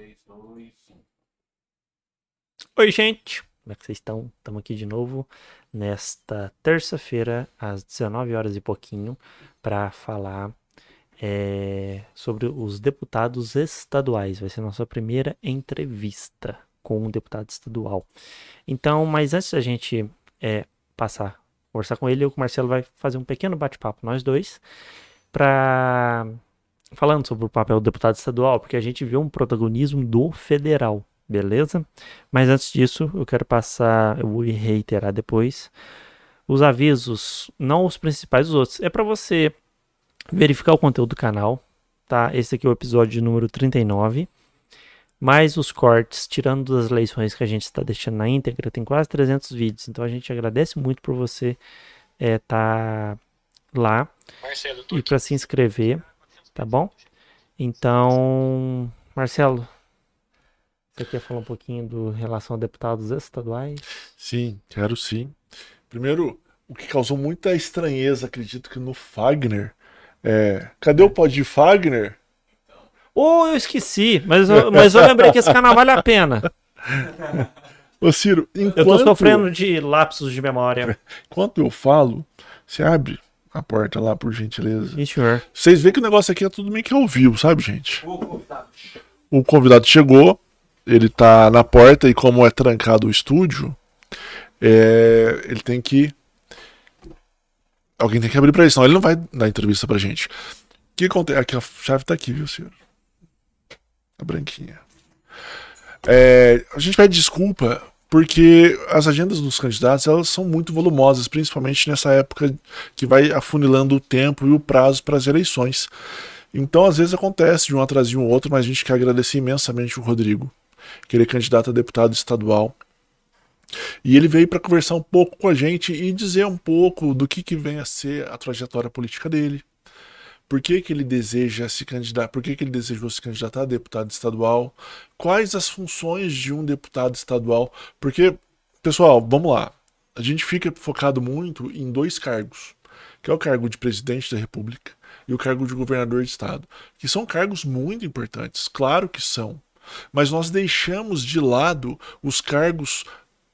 3, 2, 1. Oi, gente! Como é que vocês estão? Estamos aqui de novo nesta terça-feira, às 19 horas e pouquinho, para falar é, sobre os deputados estaduais. Vai ser nossa primeira entrevista com um deputado estadual. Então, mas antes da gente é, passar, conversar com ele, o Marcelo vai fazer um pequeno bate-papo, nós dois, para falando sobre o papel do deputado estadual, porque a gente viu um protagonismo do federal, beleza? Mas antes disso, eu quero passar, eu vou reiterar depois, os avisos, não os principais, os outros. É para você verificar o conteúdo do canal, tá? Esse aqui é o episódio número 39. Mais os cortes, tirando das eleições que a gente está deixando na íntegra, tem quase 300 vídeos. Então a gente agradece muito por você estar é, tá lá Marcelo, e para se inscrever tá bom? Então, Marcelo, você quer falar um pouquinho do relação a deputados estaduais? Sim, quero sim. Primeiro, o que causou muita estranheza, acredito que no Fagner, é... Cadê o pod de Fagner? Oh, eu esqueci, mas eu, mas eu lembrei que esse canal vale a pena. Ô Ciro, enquanto... Eu tô sofrendo de lapsos de memória. Enquanto eu falo, você abre a porta lá, por gentileza. Senhor. Vocês veem que o negócio aqui é tudo meio que ao vivo, sabe, gente? O convidado chegou, ele tá na porta e como é trancado o estúdio, é, ele tem que. Alguém tem que abrir pra ele, senão ele não vai dar entrevista pra gente. O que acontece? Aqui a chave tá aqui, viu, senhor? A branquinha. É, a gente pede desculpa porque as agendas dos candidatos elas são muito volumosas, principalmente nessa época que vai afunilando o tempo e o prazo para as eleições. Então, às vezes acontece de um de um outro, mas a gente quer agradecer imensamente o Rodrigo, que ele é candidato a deputado estadual. E ele veio para conversar um pouco com a gente e dizer um pouco do que, que vem a ser a trajetória política dele, por que, que ele deseja se candidatar, por que, que ele desejou se candidatar a deputado estadual, quais as funções de um deputado estadual, porque, pessoal, vamos lá, a gente fica focado muito em dois cargos, que é o cargo de presidente da república e o cargo de governador de estado, que são cargos muito importantes, claro que são, mas nós deixamos de lado os cargos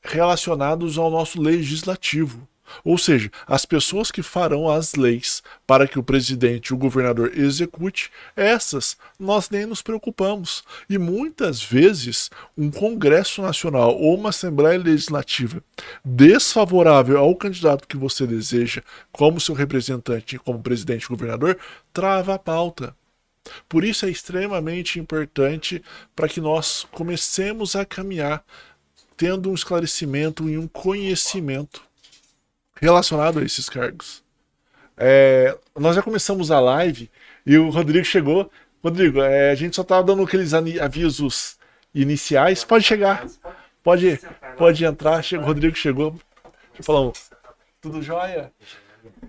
relacionados ao nosso legislativo. Ou seja, as pessoas que farão as leis para que o presidente e o governador execute, essas nós nem nos preocupamos. E muitas vezes um Congresso Nacional ou uma Assembleia Legislativa desfavorável ao candidato que você deseja como seu representante, como presidente e governador, trava a pauta. Por isso é extremamente importante para que nós comecemos a caminhar tendo um esclarecimento e um conhecimento relacionado a esses cargos. É, nós já começamos a live e o Rodrigo chegou. Rodrigo, é, a gente só estava dando aqueles avisos iniciais. Pode chegar, pode, pode entrar. O Rodrigo chegou. Tudo jóia?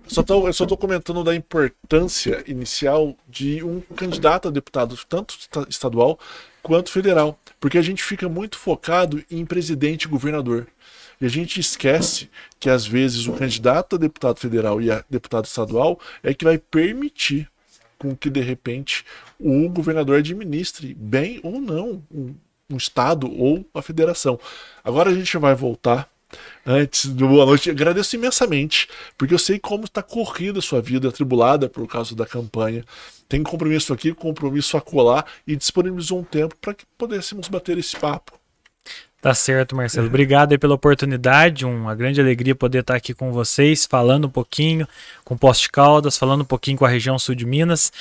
Só tô, eu só estou comentando da importância inicial de um candidato a deputado, tanto estadual quanto federal, porque a gente fica muito focado em presidente e governador. E a gente esquece que às vezes o candidato a deputado federal e a deputado estadual é que vai permitir com que de repente o governador administre bem ou não um, um estado ou a federação. Agora a gente vai voltar antes do boa noite. Agradeço imensamente, porque eu sei como está corrida a sua vida, atribulada por causa da campanha. Tem compromisso aqui, compromisso a colar e disponibilizou um tempo para que pudéssemos bater esse papo. Tá certo, Marcelo. Obrigado aí pela oportunidade. Uma grande alegria poder estar aqui com vocês, falando um pouquinho com Posto de Caldas, falando um pouquinho com a região sul de Minas.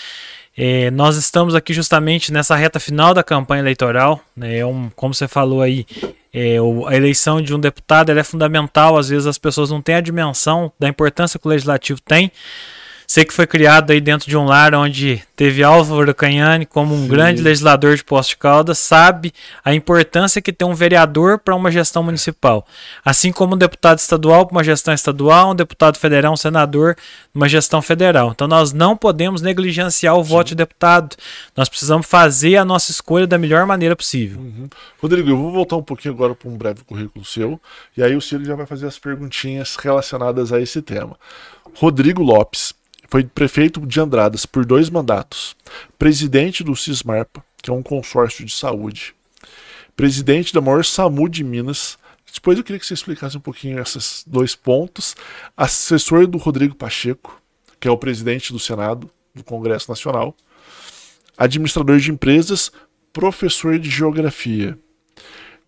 É, nós estamos aqui justamente nessa reta final da campanha eleitoral. Né, é um, como você falou aí, é, a eleição de um deputado é fundamental. Às vezes as pessoas não têm a dimensão da importância que o legislativo tem. Sei que foi criado aí dentro de um lar onde teve Álvaro Canhane como um Sim. grande legislador de Posto de Caldas, sabe a importância que tem um vereador para uma gestão municipal. Assim como um deputado estadual para uma gestão estadual, um deputado federal, um senador uma gestão federal. Então nós não podemos negligenciar o Sim. voto de deputado. Nós precisamos fazer a nossa escolha da melhor maneira possível. Uhum. Rodrigo, eu vou voltar um pouquinho agora para um breve currículo seu, e aí o Ciro já vai fazer as perguntinhas relacionadas a esse tema. Rodrigo Lopes foi prefeito de Andradas por dois mandatos, presidente do Cismarpa, que é um consórcio de saúde. Presidente da maior SAMU de Minas. Depois eu queria que você explicasse um pouquinho esses dois pontos. Assessor do Rodrigo Pacheco, que é o presidente do Senado, do Congresso Nacional. Administrador de empresas, professor de geografia.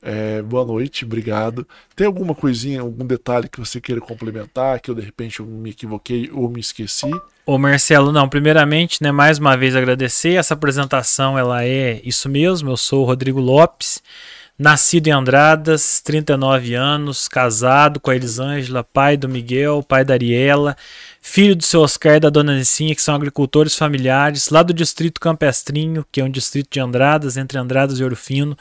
É, boa noite, obrigado. Tem alguma coisinha, algum detalhe que você queira complementar, que eu de repente eu me equivoquei ou me esqueci? Ô Marcelo, não, primeiramente, né, mais uma vez agradecer, essa apresentação ela é isso mesmo, eu sou o Rodrigo Lopes, nascido em Andradas, 39 anos, casado com a Elisângela, pai do Miguel, pai da Ariela, filho do seu Oscar e da dona Nicinha, que são agricultores familiares, lá do distrito Campestrinho, que é um distrito de Andradas, entre Andradas e Ouro Fino,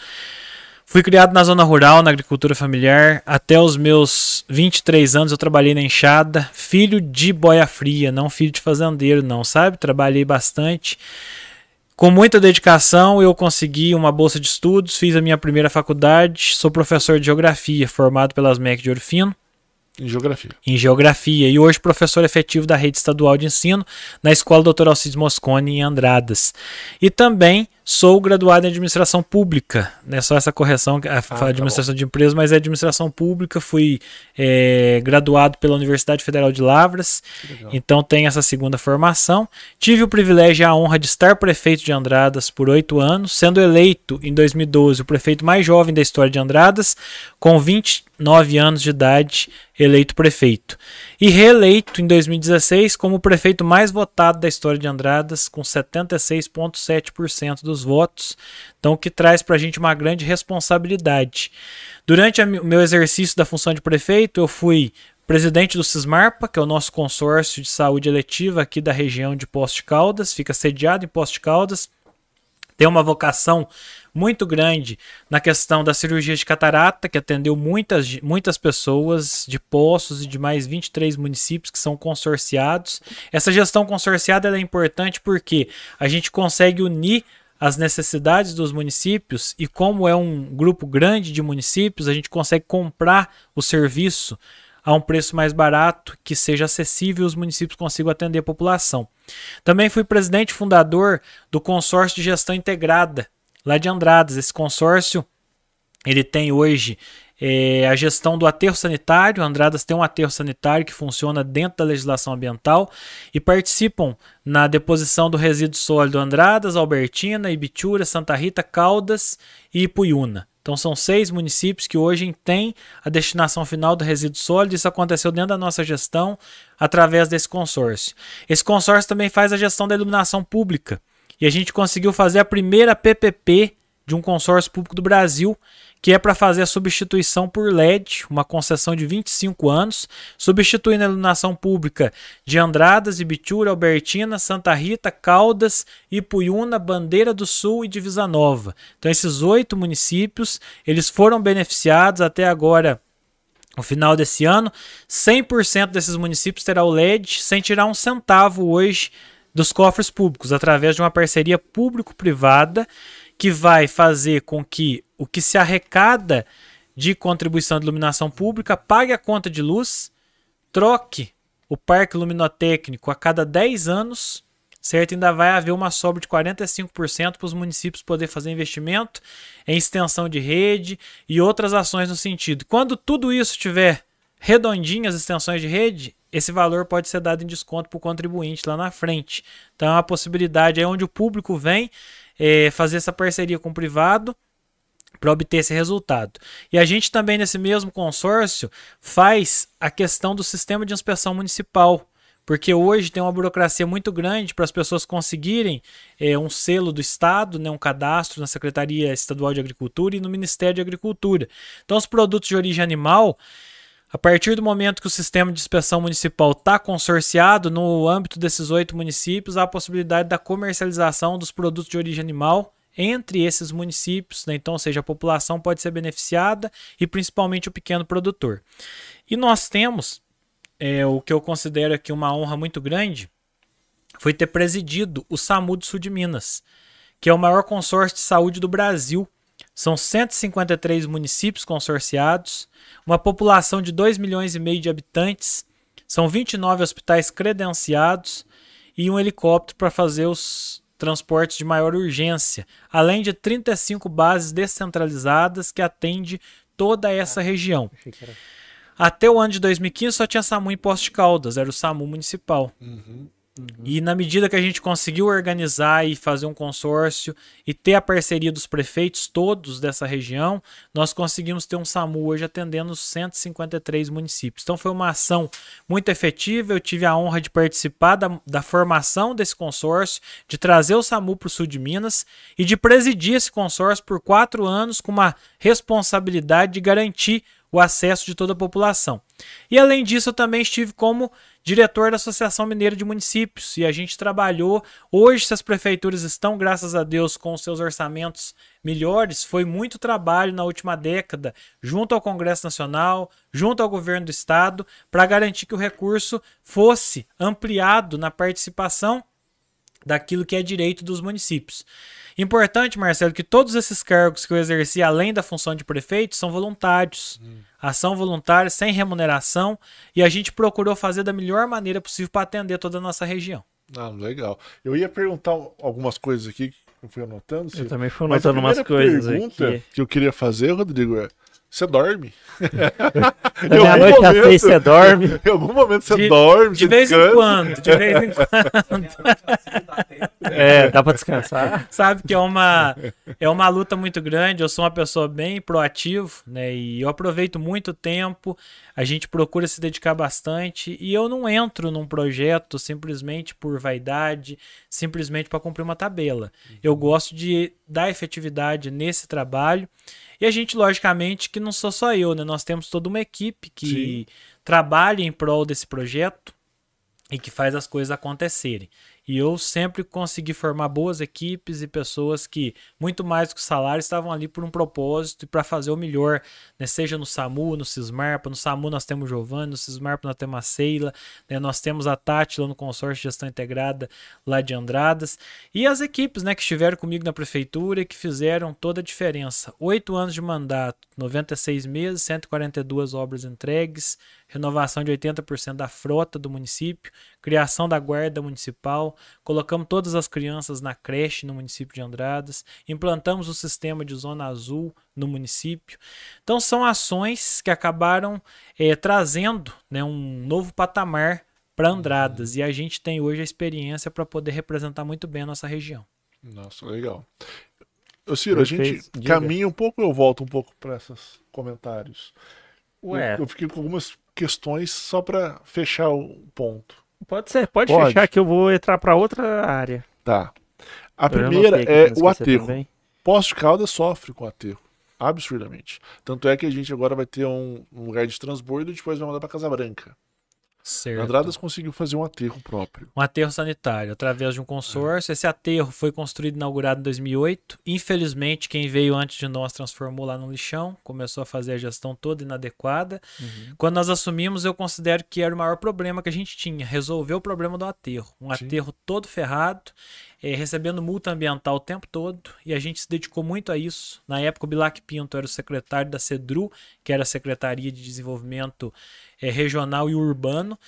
Fui criado na zona rural, na agricultura familiar. Até os meus 23 anos eu trabalhei na enxada. Filho de boia fria, não filho de fazendeiro, não, sabe? Trabalhei bastante. Com muita dedicação, eu consegui uma bolsa de estudos, fiz a minha primeira faculdade. Sou professor de geografia, formado pelas MEC de Ouro Fino. Em geografia. Em geografia. E hoje professor efetivo da rede estadual de ensino na Escola Dr. Alcides Moscone, em Andradas. E também sou graduado em administração pública. Não é só essa correção, a ah, administração tá de empresas, mas é administração pública. Fui é, graduado pela Universidade Federal de Lavras. Então tenho essa segunda formação. Tive o privilégio e a honra de estar prefeito de Andradas por oito anos, sendo eleito em 2012 o prefeito mais jovem da história de Andradas, com 29 anos de idade eleito prefeito. E reeleito em 2016 como o prefeito mais votado da história de Andradas, com 76,7% dos votos. Então, o que traz para a gente uma grande responsabilidade. Durante o meu exercício da função de prefeito, eu fui presidente do Cismarpa, que é o nosso consórcio de saúde eletiva aqui da região de Poste Caldas, fica sediado em Poste Caldas. Tem uma vocação muito grande na questão da cirurgia de catarata, que atendeu muitas, muitas pessoas de Poços e de mais 23 municípios que são consorciados. Essa gestão consorciada é importante porque a gente consegue unir as necessidades dos municípios e como é um grupo grande de municípios, a gente consegue comprar o serviço a um preço mais barato, que seja acessível e os municípios consigam atender a população. Também fui presidente fundador do consórcio de gestão integrada, lá de Andradas. Esse consórcio ele tem hoje é, a gestão do aterro sanitário. Andradas tem um aterro sanitário que funciona dentro da legislação ambiental e participam na deposição do resíduo sólido Andradas, Albertina, Ibitura, Santa Rita, Caldas e Ipuiuna. Então são seis municípios que hoje têm a destinação final do resíduo sólido. Isso aconteceu dentro da nossa gestão através desse consórcio. Esse consórcio também faz a gestão da iluminação pública e a gente conseguiu fazer a primeira PPP de um consórcio público do Brasil, que é para fazer a substituição por LED, uma concessão de 25 anos, substituindo a iluminação pública de Andradas, Ibitura, Albertina, Santa Rita, Caldas, Ipuiuna, Bandeira do Sul e Divisa Nova. Então esses oito municípios, eles foram beneficiados até agora no final desse ano, 100% desses municípios terá o LED sem tirar um centavo hoje dos cofres públicos através de uma parceria público-privada que vai fazer com que o que se arrecada de contribuição de iluminação pública pague a conta de luz, troque o parque luminotécnico a cada 10 anos, certo? Ainda vai haver uma sobra de 45% para os municípios poder fazer investimento em extensão de rede e outras ações no sentido. Quando tudo isso estiver redondinho, as extensões de rede, esse valor pode ser dado em desconto para o contribuinte lá na frente. Então, é uma possibilidade aí onde o público vem é, fazer essa parceria com o privado para obter esse resultado. E a gente também, nesse mesmo consórcio, faz a questão do sistema de inspeção municipal. Porque hoje tem uma burocracia muito grande para as pessoas conseguirem é, um selo do Estado, né, um cadastro na Secretaria Estadual de Agricultura e no Ministério de Agricultura. Então, os produtos de origem animal, a partir do momento que o sistema de inspeção municipal está consorciado, no âmbito desses oito municípios, há a possibilidade da comercialização dos produtos de origem animal entre esses municípios, né? então, ou seja, a população pode ser beneficiada e principalmente o pequeno produtor. E nós temos é, o que eu considero aqui uma honra muito grande, foi ter presidido o SAMU do Sul de Minas, que é o maior consórcio de saúde do Brasil. São 153 municípios consorciados, uma população de 2 milhões e meio de habitantes, são 29 hospitais credenciados e um helicóptero para fazer os transportes de maior urgência, além de 35 bases descentralizadas que atende toda essa região. Até o ano de 2015 só tinha SAMU em Posto de Caldas, era o SAMU municipal. Uhum. E na medida que a gente conseguiu organizar e fazer um consórcio e ter a parceria dos prefeitos todos dessa região, nós conseguimos ter um SAMU hoje atendendo 153 municípios. Então foi uma ação muito efetiva. Eu tive a honra de participar da, da formação desse consórcio, de trazer o SAMU para o sul de Minas e de presidir esse consórcio por quatro anos com uma responsabilidade de garantir o acesso de toda a população. E além disso, eu também estive como diretor da Associação Mineira de Municípios e a gente trabalhou. Hoje, se as prefeituras estão, graças a Deus, com seus orçamentos melhores, foi muito trabalho na última década, junto ao Congresso Nacional, junto ao governo do Estado, para garantir que o recurso fosse ampliado na participação daquilo que é direito dos municípios. Importante, Marcelo, que todos esses cargos que eu exerci além da função de prefeito são voluntários. Hum. Ação voluntária, sem remuneração, e a gente procurou fazer da melhor maneira possível para atender toda a nossa região. Ah, legal. Eu ia perguntar algumas coisas aqui que eu fui anotando. Eu também fui anotando umas coisas pergunta aqui. que eu queria fazer, Rodrigo, é você dorme? Meia-noite às seis você dorme. Em algum momento você de, dorme. De vez descansa. em quando, de vez em quando. é, dá pra descansar. Sabe que é uma, é uma luta muito grande. Eu sou uma pessoa bem proativo, né? E eu aproveito muito tempo. A gente procura se dedicar bastante. E eu não entro num projeto simplesmente por vaidade, simplesmente para cumprir uma tabela. Eu gosto de dar efetividade nesse trabalho. E a gente, logicamente, que não sou só eu, né? Nós temos toda uma equipe que Sim. trabalha em prol desse projeto e que faz as coisas acontecerem. E eu sempre consegui formar boas equipes e pessoas que, muito mais que o salário, estavam ali por um propósito e para fazer o melhor, né? seja no SAMU, no Cismarpa. No SAMU nós temos o Giovanni, no Cismarpa nós temos a Seila, né? nós temos a Tati lá no consórcio de gestão integrada lá de Andradas. E as equipes né, que estiveram comigo na prefeitura e que fizeram toda a diferença. Oito anos de mandato, 96 meses, 142 obras entregues, renovação de 80% da frota do município, criação da guarda municipal, colocamos todas as crianças na creche no município de Andradas, implantamos o sistema de zona azul no município. Então são ações que acabaram é, trazendo né, um novo patamar para Andradas uhum. e a gente tem hoje a experiência para poder representar muito bem a nossa região. Nossa, legal. Ô Ciro, a gente caminha um pouco, eu volto um pouco para esses comentários. Ué. Eu, eu fiquei com algumas questões só para fechar o ponto. Pode ser, pode, pode. fechar que eu vou entrar para outra área. Tá. A eu primeira é o aterro. Posto de Caldas sofre com aterro. Absurdamente. Tanto é que a gente agora vai ter um, um lugar de transbordo e depois vai mandar para Casa Branca. Certo. Andradas conseguiu fazer um aterro próprio. Um aterro sanitário, através de um consórcio. É. Esse aterro foi construído e inaugurado em 2008. Infelizmente, quem veio antes de nós transformou lá no lixão, começou a fazer a gestão toda inadequada. Uhum. Quando nós assumimos, eu considero que era o maior problema que a gente tinha, resolver o problema do aterro. Um Sim. aterro todo ferrado é, recebendo multa ambiental o tempo todo e a gente se dedicou muito a isso. Na época, o Bilac Pinto era o secretário da CEDRU, que era a Secretaria de Desenvolvimento é, Regional e Urbano,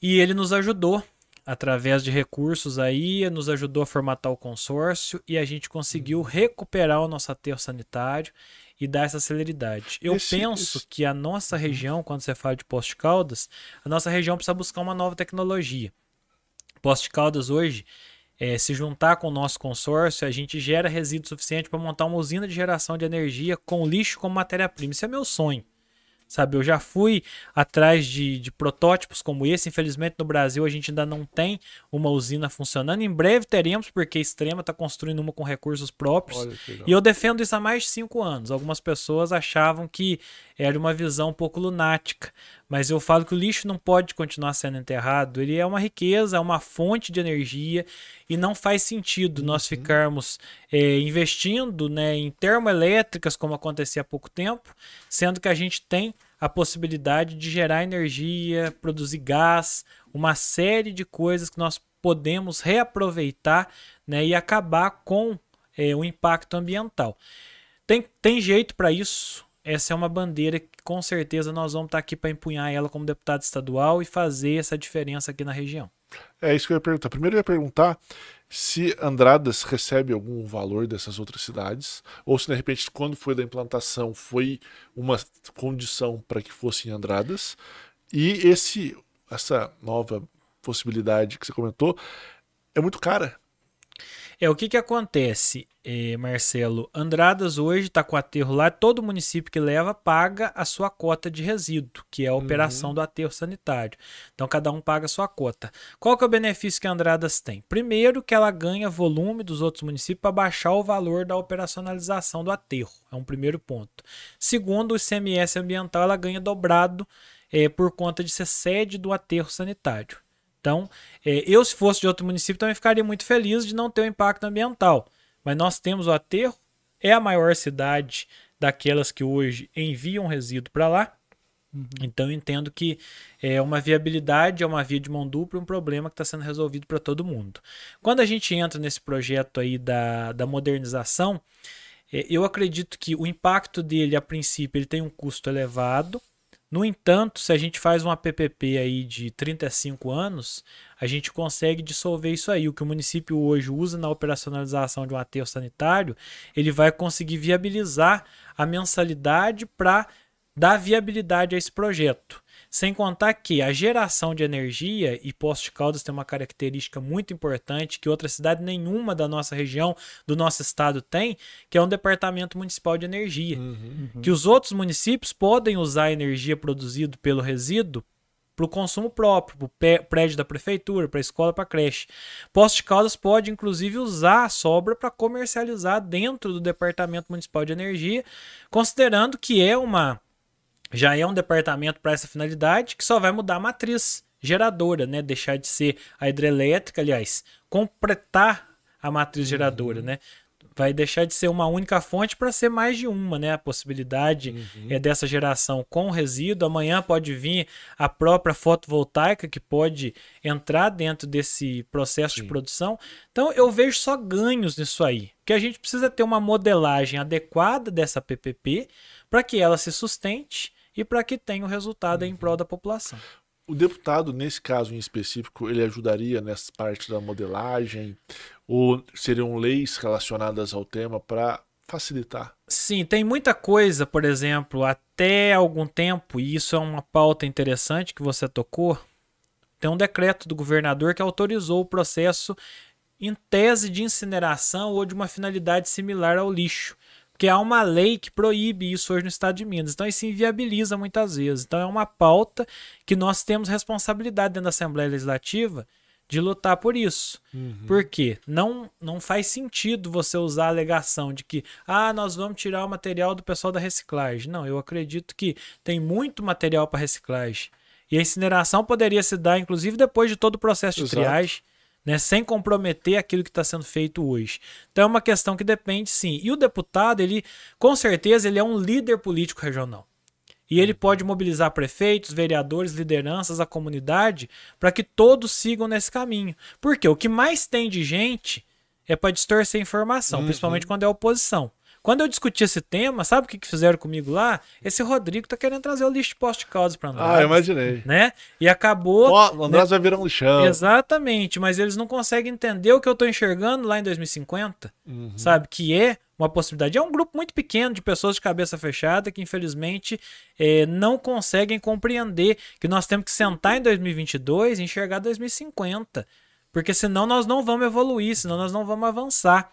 e ele nos ajudou através de recursos aí, nos ajudou a formatar o consórcio e a gente conseguiu recuperar o nosso aterro sanitário e dar essa celeridade. Eu esse, penso esse... que a nossa uhum. região, quando você fala de Posto de Caldas, a nossa região precisa buscar uma nova tecnologia. Posto de Caldas hoje é, se juntar com o nosso consórcio, a gente gera resíduo suficiente para montar uma usina de geração de energia com lixo como matéria-prima. Isso é meu sonho. Sabe, eu já fui atrás de, de, protótipos como esse. Infelizmente, no Brasil, a gente ainda não tem uma usina funcionando. Em breve teremos, porque a Extrema está construindo uma com recursos próprios. E eu defendo isso há mais de cinco anos. Algumas pessoas achavam que era uma visão um pouco lunática. Mas eu falo que o lixo não pode continuar sendo enterrado. Ele é uma riqueza, é uma fonte de energia e não faz sentido nós uhum. ficarmos é, investindo né, em termoelétricas, como acontecia há pouco tempo, sendo que a gente tem a possibilidade de gerar energia, produzir gás, uma série de coisas que nós podemos reaproveitar né, e acabar com é, o impacto ambiental. Tem, tem jeito para isso. Essa é uma bandeira que com certeza nós vamos estar aqui para empunhar ela como deputado estadual e fazer essa diferença aqui na região. É isso que eu ia perguntar. Primeiro eu ia perguntar se Andradas recebe algum valor dessas outras cidades, ou se de repente, quando foi da implantação, foi uma condição para que fosse em Andradas. E esse, essa nova possibilidade que você comentou é muito cara. É, o que que acontece, eh, Marcelo? Andradas hoje está com aterro lá, todo município que leva paga a sua cota de resíduo, que é a operação Uhum. do aterro sanitário. Então cada um paga a sua cota. Qual que é o benefício que Andradas tem? Primeiro, que ela ganha volume dos outros municípios para baixar o valor da operacionalização do aterro. É um primeiro ponto. Segundo, o ICMS ambiental ela ganha dobrado eh, por conta de ser sede do aterro sanitário. Então, eh, eu, se fosse de outro município, também ficaria muito feliz de não ter o impacto ambiental. Mas nós temos o aterro, é a maior cidade daquelas que hoje enviam resíduo para lá. Então, eu entendo que é uma viabilidade, é uma via de mão dupla, um problema que está sendo resolvido para todo mundo. Quando a gente entra nesse projeto aí da, da modernização, eh, eu acredito que o impacto dele, a princípio, ele tem um custo elevado. No entanto, se a gente faz uma PPP aí de 35 anos, a gente consegue dissolver isso aí. O que o município hoje usa na operacionalização de um aterro sanitário, ele vai conseguir viabilizar a mensalidade para dar viabilidade a esse projeto. Sem contar que a geração de energia, e Poços de Caldas tem uma característica muito importante que outra cidade nenhuma da nossa região, do nosso estado tem, que é um departamento municipal de energia. Que os outros municípios podem usar a energia produzida pelo resíduo para o consumo próprio, para o prédio da prefeitura, para a escola, para a creche. Poços de Caldas pode, inclusive, usar a sobra para comercializar dentro do Departamento Municipal de Energia, considerando que é uma já é um departamento para essa finalidade que só vai mudar a matriz geradora, né? Deixar de ser a hidrelétrica, aliás, completar a matriz geradora, né? Vai deixar de ser uma única fonte para ser mais de uma, né? A possibilidade é dessa geração com resíduo. Amanhã pode vir a própria fotovoltaica que pode entrar dentro desse processo de Sim. produção. Então eu vejo só ganhos nisso aí. Que a gente precisa ter uma modelagem adequada dessa PPP para que ela se sustente e para que tenha o resultado em prol da população. O deputado, nesse caso em específico, ele ajudaria nessa parte da modelagem? Ou seriam leis relacionadas ao tema para facilitar? Sim, tem muita coisa, por exemplo, até algum tempo, e isso é uma pauta interessante que você tocou. Tem um decreto do governador que autorizou o processo em tese de incineração ou de uma finalidade similar ao lixo. Porque há uma lei que proíbe isso hoje no estado de Minas. Então isso inviabiliza muitas vezes. Então é uma pauta que nós temos responsabilidade dentro da Assembleia Legislativa de lutar por isso. Por quê? Não, não faz sentido você usar a alegação de que ah, nós vamos tirar o material do pessoal da reciclagem. Não, eu acredito que tem muito material para reciclagem. E a incineração poderia se dar, inclusive, depois de todo o processo de Exato. triagem, né, sem comprometer aquilo que está sendo feito hoje. Então é uma questão que depende, sim. E o deputado, ele, com certeza, ele é um líder político regional. E ele pode mobilizar prefeitos, vereadores, lideranças, a comunidade, para que todos sigam nesse caminho. Porque o que mais tem de gente é para distorcer informação, Uhum. principalmente quando é oposição. Quando eu discuti esse tema, sabe o que que fizeram comigo lá? Esse Rodrigo tá querendo trazer o lixo de posto de causa para Andrade. Ah, eu imaginei. Né? E acabou. Ó, o Andrés vai virar um lixão. Exatamente, mas eles não conseguem entender o que eu tô enxergando lá em 2050, Uhum. sabe? Que é uma possibilidade. É um grupo muito pequeno de pessoas de cabeça fechada que, infelizmente, eh, não conseguem compreender que nós temos que sentar em 2022 e enxergar 2050. Porque senão nós não vamos evoluir, senão nós não vamos avançar.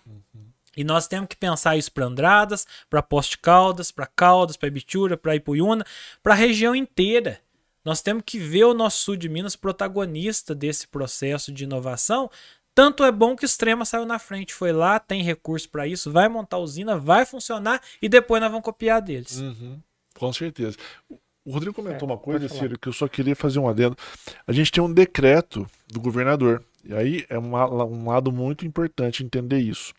E nós temos que pensar isso para Andradas, para Poste Caldas, para Caldas, para Ibitura, para Ipuiuna, para a região inteira. Nós temos que ver o nosso sul de Minas protagonista desse processo de inovação. Tanto é bom que o Extrema saiu na frente, foi lá, tem recurso para isso, vai montar a usina, vai funcionar e depois nós vamos copiar deles. Uhum, com certeza. O Rodrigo comentou É, uma coisa. Ciro, que eu só queria fazer um adendo. A gente tem um decreto do governador. E aí é uma- um lado muito importante entender isso.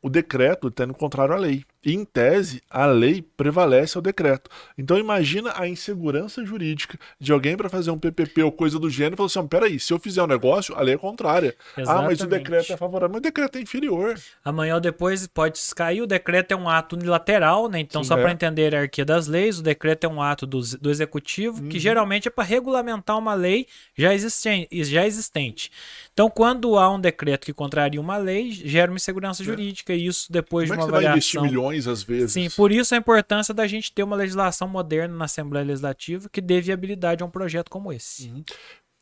O decreto está indo contrário à lei. Em tese, a lei prevalece ao decreto. Então, imagina a insegurança jurídica de alguém para fazer um PPP ou coisa do gênero e falar assim: peraí, se eu fizer um negócio, a lei é contrária. Exatamente. Ah, mas o decreto é favorável. Mas o decreto é inferior. Amanhã ou depois pode cair. O decreto é um ato unilateral, né? Então, Sim, só é. para entender a hierarquia das leis, o decreto é um ato do, do executivo Uhum. que geralmente é para regulamentar uma lei já existente, já existente. Então, quando há um decreto que contraria uma lei, gera uma insegurança jurídica e isso depois É. Como é de que uma você vai investir avaliação. Milhões às vezes? Sim, por isso a importância da gente ter uma legislação moderna na Assembleia Legislativa que dê viabilidade a um projeto como esse.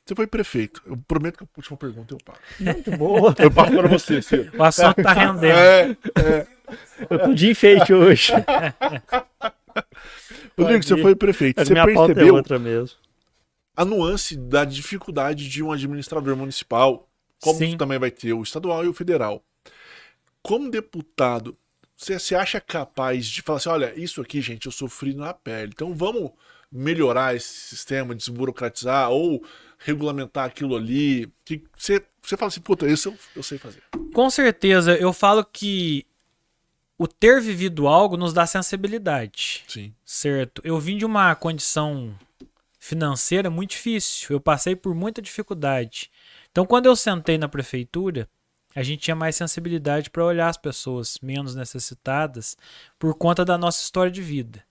Você foi prefeito. Eu prometo que a última pergunta eu paro. Muito boa. Eu paro para você, Ciro. O assunto tá rendendo. É, é. Eu tô de enfeite hoje. Rodrigo, você foi prefeito. Mas Você minha pauta é percebeu outra mesmo. a nuance da dificuldade de um administrador municipal, como Sim. também vai ter o estadual e o federal. Como deputado, você se acha capaz de falar assim: olha, isso aqui, gente, eu sofri na pele. Então vamos melhorar esse sistema, desburocratizar ou regulamentar aquilo ali. Que você, você fala assim: puta, isso eu, eu sei fazer. Com certeza, eu falo que o ter vivido algo nos dá sensibilidade. Sim. Certo. Eu vim de uma condição financeira muito difícil. Eu passei por muita dificuldade. Então, quando eu sentei na prefeitura, a gente tinha mais sensibilidade para olhar as pessoas menos necessitadas por conta da nossa história de vida.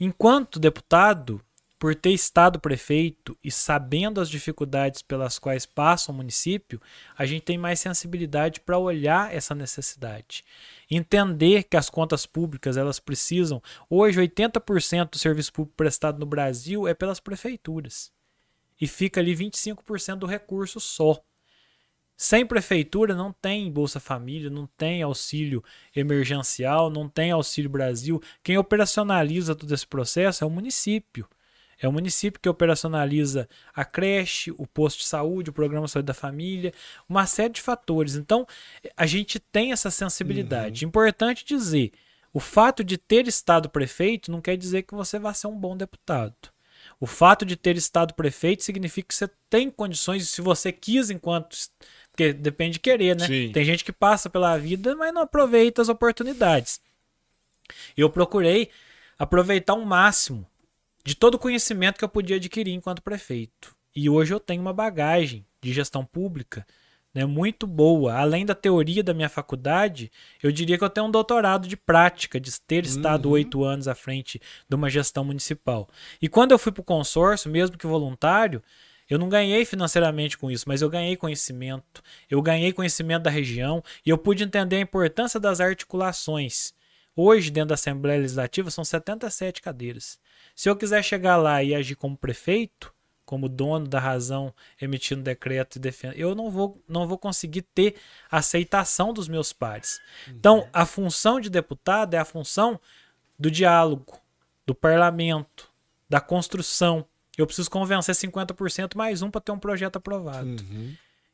Enquanto deputado, por ter estado prefeito e sabendo as dificuldades pelas quais passa o município, a gente tem mais sensibilidade para olhar essa necessidade. Entender que as contas públicas, elas precisam, hoje 80% do serviço público prestado no Brasil é pelas prefeituras. E fica ali 25% do recurso só. Sem prefeitura não tem Bolsa Família, não tem auxílio emergencial, não tem Auxílio Brasil. Quem operacionaliza todo esse processo é o município. É o município que operacionaliza a creche, o posto de saúde, o programa de saúde da família, uma série de fatores. Então, a gente tem essa sensibilidade. Importante dizer, o fato de ter estado prefeito não quer dizer que você vai ser um bom deputado. O fato de ter estado prefeito significa que você tem condições, se você quis enquanto. Porque depende de querer, né? Sim. Tem gente que passa pela vida, mas não aproveita as oportunidades. Eu procurei aproveitar o máximo de todo o conhecimento que eu podia adquirir enquanto prefeito. E hoje eu tenho uma bagagem de gestão pública né, muito boa. Além da teoria da minha faculdade, eu diria que eu tenho um doutorado de prática, de ter estado oito anos à frente de uma gestão municipal. E quando eu fui para o consórcio, mesmo que voluntário, eu não ganhei financeiramente com isso, mas eu ganhei conhecimento. Eu ganhei conhecimento da região e eu pude entender a importância das articulações. Hoje, dentro da Assembleia Legislativa, são 77 cadeiras. Se eu quiser chegar lá e agir como prefeito, como dono da razão, emitindo decreto e defendendo, eu não vou, não vou conseguir ter aceitação dos meus pares. Então, a função de deputado é a função do diálogo, do parlamento, da construção. Eu preciso convencer 50% mais um para ter um projeto aprovado.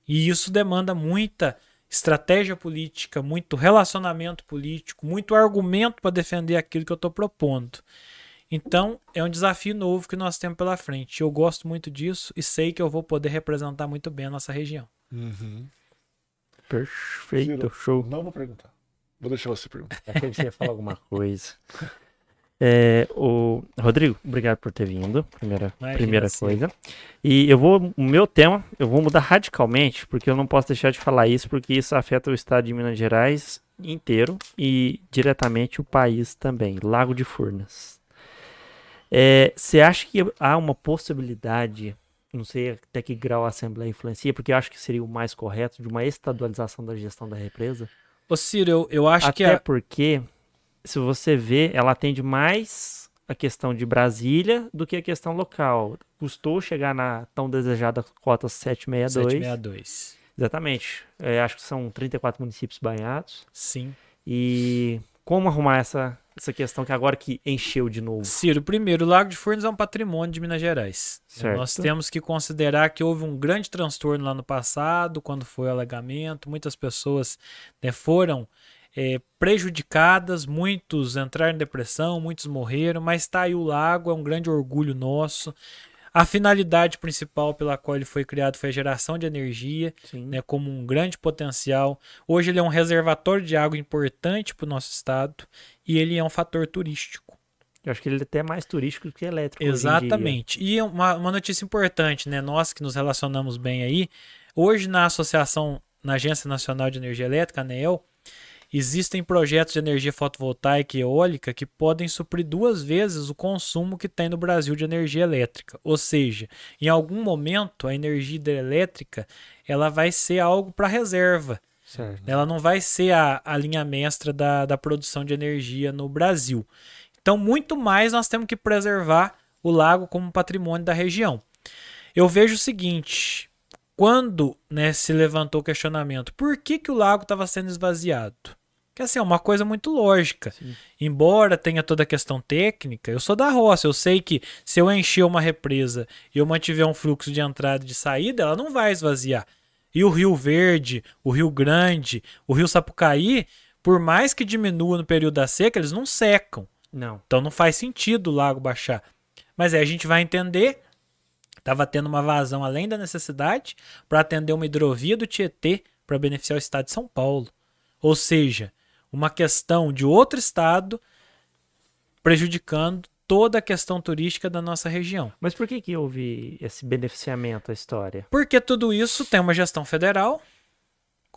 E isso demanda muita estratégia política, muito relacionamento político, muito argumento para defender aquilo que eu estou propondo. Então, é um desafio novo que nós temos pela frente. Eu gosto muito disso e sei que eu vou poder representar muito bem a nossa região. Perfeito, Ciro, show. Não vou perguntar. Vou deixar você perguntar. Achei que você ia falar alguma coisa. É, o Rodrigo, obrigado por ter vindo. Primeira, Imagina, primeira coisa. E eu vou, o meu tema, eu vou mudar radicalmente, porque eu não posso deixar de falar isso, porque isso afeta o estado de Minas Gerais inteiro e diretamente o país também. Lago de Furnas. É, Você acha que há uma possibilidade, não sei até que grau a Assembleia influencia, porque eu acho que seria o mais correto, de uma estadualização da gestão da represa? Ô Ciro, eu, eu acho que Até a, porque, se você vê, ela atende mais a questão de Brasília do que a questão local. Custou chegar na tão desejada cota 762. 762. Exatamente. É, acho que são 34 municípios banhados. Sim. E como arrumar essa, essa questão que agora que encheu de novo? Ciro, primeiro, o Lago de Furnas é um patrimônio de Minas Gerais. Certo. Nós temos que considerar que houve um grande transtorno lá no passado, quando foi o alagamento. Muitas pessoas né, foram é, prejudicadas, muitos entraram em depressão, muitos morreram, mas está aí o lago, é um grande orgulho nosso. A finalidade principal pela qual ele foi criado foi a geração de energia, né, como um grande potencial. Hoje ele é um reservatório de água importante para o nosso estado e ele é um fator turístico. Eu acho que ele é até mais turístico do que elétrico. Exatamente. E uma, uma notícia importante, né? Nós que nos relacionamos bem aí, hoje na Associação, na Agência Nacional de Energia Elétrica, ANEEL, Existem projetos de energia fotovoltaica e eólica que podem suprir duas vezes o consumo que tem no Brasil de energia elétrica. Ou seja, em algum momento a energia hidrelétrica ela vai ser algo para reserva. Certo. Ela não vai ser a, a linha mestra da, da produção de energia no Brasil. Então, muito mais nós temos que preservar o lago como patrimônio da região. Eu vejo o seguinte: quando né, se levantou o questionamento, por que, que o lago estava sendo esvaziado? Que assim, é uma coisa muito lógica. Sim. Embora tenha toda a questão técnica, eu sou da roça, eu sei que se eu encher uma represa e eu mantiver um fluxo de entrada e de saída, ela não vai esvaziar. E o Rio Verde, o Rio Grande, o Rio Sapucaí, por mais que diminua no período da seca, eles não secam. Não. Então não faz sentido o lago baixar. Mas aí a gente vai entender, estava tendo uma vazão além da necessidade para atender uma hidrovia do Tietê para beneficiar o estado de São Paulo. Ou seja, uma questão de outro estado prejudicando toda a questão turística da nossa região. Mas por que, que houve esse beneficiamento à história? Porque tudo isso tem uma gestão federal,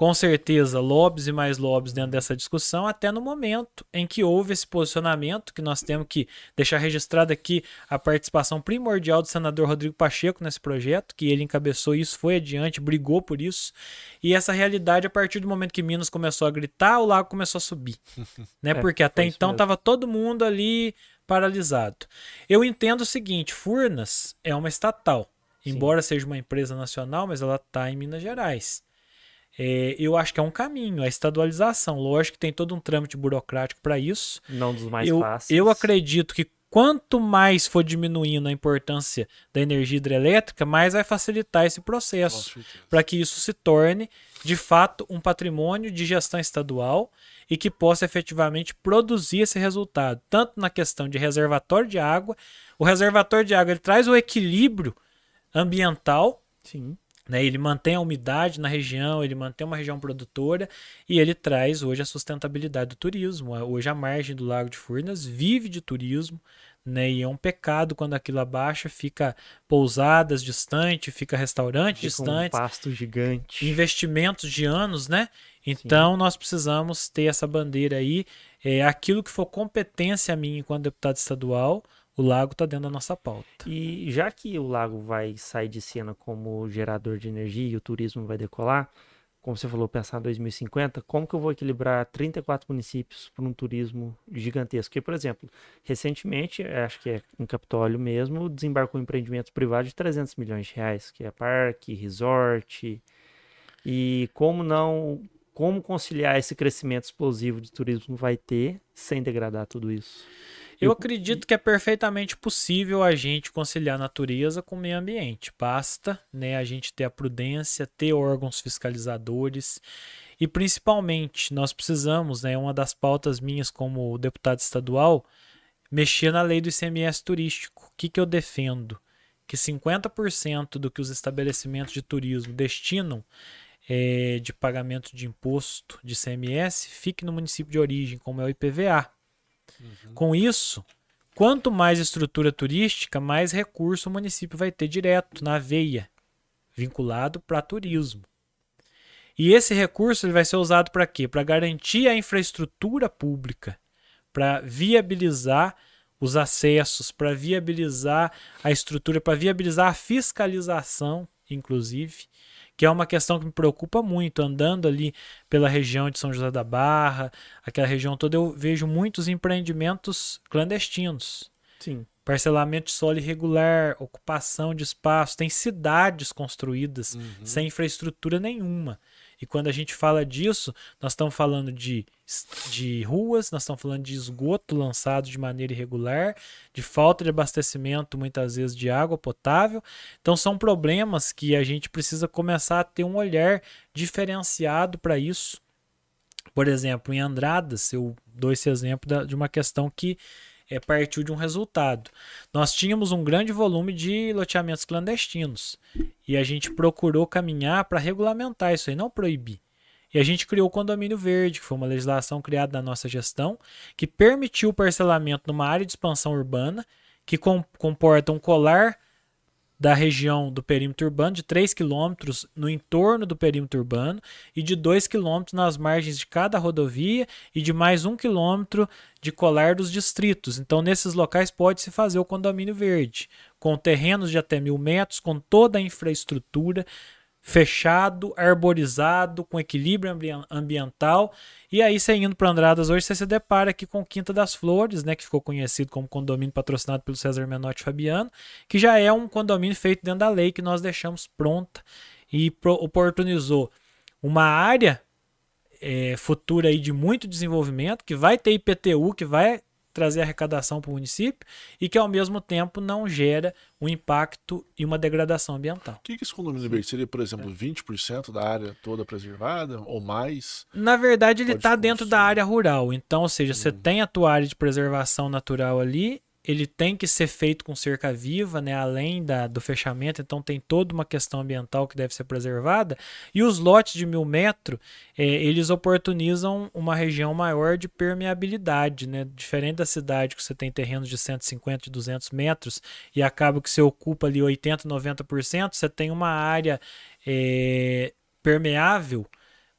com certeza lobbies e mais lobbies dentro dessa discussão, até no momento em que houve esse posicionamento, que nós temos que deixar registrado aqui a participação primordial do senador Rodrigo Pacheco nesse projeto, que ele encabeçou isso, foi adiante, brigou por isso. E essa realidade, a partir do momento que Minas começou a gritar, o lago começou a subir. né? É, Porque até então estava todo mundo ali paralisado. Eu entendo o seguinte: Furnas é uma estatal. Sim. Embora seja uma empresa nacional, mas ela está em Minas Gerais. É, eu acho que é um caminho, a estadualização. Lógico que tem todo um trâmite burocrático para isso. Não dos mais eu, fáceis. Eu acredito que quanto mais for diminuindo a importância da energia hidrelétrica, mais vai facilitar esse processo para que isso se torne, de fato, um patrimônio de gestão estadual e que possa efetivamente produzir esse resultado, tanto na questão de reservatório de água. O reservatório de água ele traz o equilíbrio ambiental. Sim. Né? Ele mantém a umidade na região, ele mantém uma região produtora e ele traz hoje a sustentabilidade do turismo. Hoje a margem do Lago de Furnas vive de turismo, né? E é um pecado quando aquilo abaixa, fica pousadas distante, fica restaurante fica distante, um pasto gigante, investimentos de anos, né? Então Sim. nós precisamos ter essa bandeira aí, é aquilo que for competência minha enquanto deputado estadual, o lago está dentro da nossa pauta. E já que o lago vai sair de cena como gerador de energia e o turismo vai decolar, como você falou, pensar em 2050, como que eu vou equilibrar 34 municípios para um turismo gigantesco? Porque, por exemplo, recentemente, acho que é em Capitólio mesmo, desembarcou empreendimentos privados de 300 milhões de reais, que é parque, resort. E como não, como conciliar esse crescimento explosivo de turismo vai ter sem degradar tudo isso? Eu acredito que é perfeitamente possível a gente conciliar natureza com meio ambiente. Basta né, a gente ter a prudência, ter órgãos fiscalizadores e principalmente nós precisamos, né, uma das pautas minhas como deputado estadual, mexer na lei do ICMS turístico. O que, que eu defendo? Que 50% do que os estabelecimentos de turismo destinam é, de pagamento de imposto de ICMS fique no município de origem, como é o IPVA. Uhum. Com isso, quanto mais estrutura turística, mais recurso o município vai ter direto na veia, vinculado para turismo. E esse recurso ele vai ser usado para quê? Para garantir a infraestrutura pública, para viabilizar os acessos, para viabilizar a estrutura, para viabilizar a fiscalização, inclusive, que é uma questão que me preocupa muito. Andando ali pela região de São José da Barra, aquela região toda, eu vejo muitos empreendimentos clandestinos. Sim. Parcelamento de solo irregular, ocupação de espaço, tem cidades construídas uhum. sem infraestrutura nenhuma. E quando a gente fala disso, nós estamos falando de, de ruas, nós estamos falando de esgoto lançado de maneira irregular, de falta de abastecimento, muitas vezes, de água potável. Então, são problemas que a gente precisa começar a ter um olhar diferenciado para isso. Por exemplo, em Andradas, eu dou esse exemplo de uma questão que é, partiu de um resultado. Nós tínhamos um grande volume de loteamentos clandestinos e a gente procurou caminhar para regulamentar isso aí, não proibir. E a gente criou o condomínio verde, que foi uma legislação criada na nossa gestão, que permitiu o parcelamento numa área de expansão urbana, que com, comporta um colar da região do perímetro urbano, de 3 quilômetros no entorno do perímetro urbano e de 2 quilômetros nas margens de cada rodovia e de mais 1 quilômetro de colar dos distritos. Então, nesses locais pode-se fazer o condomínio verde, com terrenos de até mil metros, com toda a infraestrutura, fechado, arborizado, com equilíbrio ambiental. E aí, você indo para Andradas hoje, você se depara aqui com Quinta das Flores, né, que ficou conhecido como condomínio patrocinado pelo César Menotti Fabiano, que já é um condomínio feito dentro da lei que nós deixamos pronta e oportunizou uma área é, futura aí de muito desenvolvimento, que vai ter IPTU, que vai trazer arrecadação para o município e que ao mesmo tempo não gera um impacto e uma degradação ambiental. O que, que esse condomínio verde seria, por exemplo, 20% da área toda preservada ou mais? Na verdade, ele está dentro da área rural. Então, ou seja, hum. você tem a tua área de preservação natural ali ele tem que ser feito com cerca viva, né, além da, do fechamento, então tem toda uma questão ambiental que deve ser preservada. E os lotes de mil metros, é, eles oportunizam uma região maior de permeabilidade, né, diferente da cidade que você tem terrenos de 150, de 200 metros e acaba que você ocupa ali 80, 90%, você tem uma área é, permeável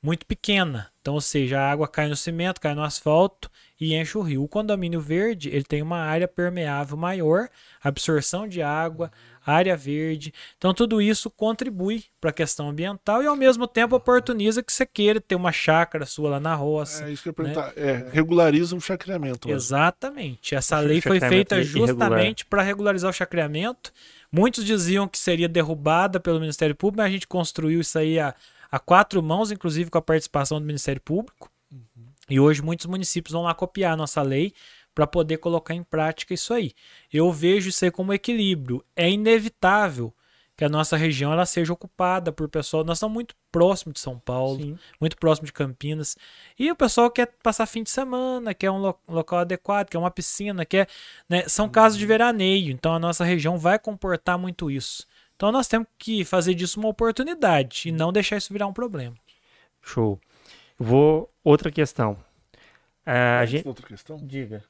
muito pequena. Então, ou seja, a água cai no cimento, cai no asfalto e enche o rio. O condomínio verde ele tem uma área permeável maior, absorção de água, área verde. Então tudo isso contribui para a questão ambiental e ao mesmo tempo oportuniza que você queira ter uma chácara sua lá na roça. É isso que eu ia né? perguntar. Né? É, regulariza o chacreamento. Exatamente. Essa lei foi feita justamente para regularizar o chacreamento. Muitos diziam que seria derrubada pelo Ministério Público, mas a gente construiu isso aí a, a quatro mãos, inclusive com a participação do Ministério Público. E hoje muitos municípios vão lá copiar a nossa lei para poder colocar em prática isso aí. Eu vejo isso aí como equilíbrio. É inevitável que a nossa região ela seja ocupada por pessoal. Nós estamos muito próximo de São Paulo, Sim. muito próximo de Campinas. E o pessoal quer passar fim de semana, quer um lo local adequado, quer uma piscina, quer. Né? São uhum. casos de veraneio. Então a nossa região vai comportar muito isso. Então nós temos que fazer disso uma oportunidade e não deixar isso virar um problema. Show. Vou. Outra questão. A gente... Outra questão? Diga.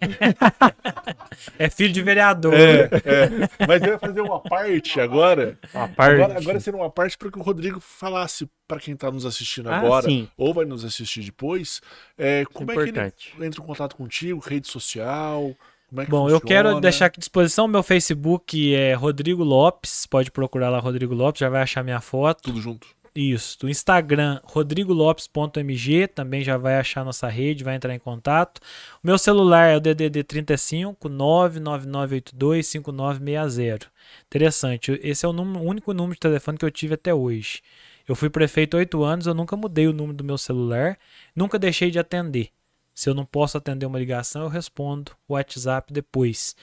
é filho de vereador. É, é. Mas eu ia fazer uma parte agora. Uma parte. Agora, agora seria uma parte para que o Rodrigo falasse para quem está nos assistindo ah, agora sim. ou vai nos assistir depois. É, como Importante. é que ele entra em contato contigo, rede social? Como é que Bom, funciona? eu quero deixar aqui à disposição meu Facebook é Rodrigo Lopes. Pode procurar lá Rodrigo Lopes, já vai achar minha foto. Tudo junto. Isso. Do Instagram, rodrigolopes.mg, também já vai achar nossa rede, vai entrar em contato. O meu celular é o DDD 35 99982 5960. Interessante. Esse é o, número, o único número de telefone que eu tive até hoje. Eu fui prefeito oito anos, eu nunca mudei o número do meu celular, nunca deixei de atender. Se eu não posso atender uma ligação, eu respondo o WhatsApp depois.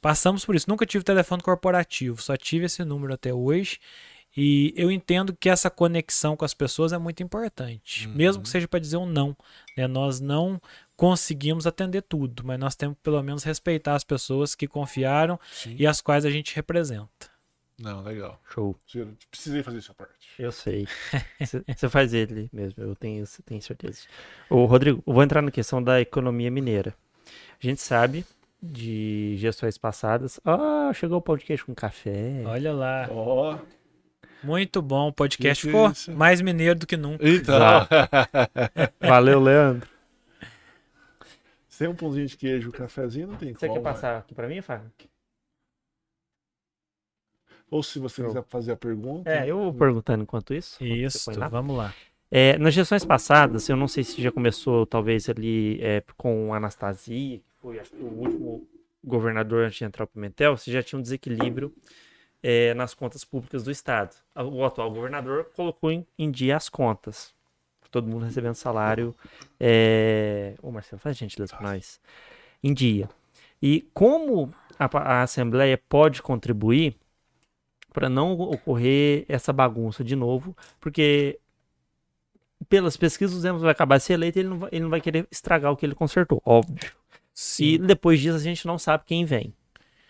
Passamos por isso. Nunca tive telefone corporativo, só tive esse número até hoje. E eu entendo que essa conexão com as pessoas é muito importante, uhum. mesmo que seja para dizer um não. Né? Nós não conseguimos atender tudo, mas nós temos que pelo menos respeitar as pessoas que confiaram Sim. e as quais a gente representa. Não, legal. Show. Precisei fazer essa parte. Eu sei. Você faz ele mesmo, eu tenho, tenho certeza. Ô, Rodrigo, eu vou entrar na questão da economia mineira. A gente sabe de gestões passadas. Ah, oh, chegou o pão de queijo com café. Olha lá. Ó. Oh. Muito bom. O podcast que ficou isso? mais mineiro do que nunca. Então. Valeu, Leandro. Sem um pãozinho de queijo, um cafezinho, não tem Você quer passar aqui pra mim, Fábio? Ou se você eu... quiser fazer a pergunta. É, eu vou perguntando enquanto isso. Isso, vamos lá. É, nas gestões passadas, eu não sei se já começou, talvez, ali é, com Anastasia, que foi acho o último governador antes de entrar o Pimentel, você já tinha um desequilíbrio é, nas contas públicas do Estado. O atual governador colocou em, em dia as contas. Todo mundo recebendo salário. É... Ô, Marcelo, faz gentileza para nós. Em dia. E como a, a Assembleia pode contribuir para não ocorrer essa bagunça de novo, porque pelas pesquisas o Zemos vai acabar ser eleito e ele não vai, ele não vai querer estragar o que ele consertou, óbvio. Sim. E depois disso a gente não sabe quem vem.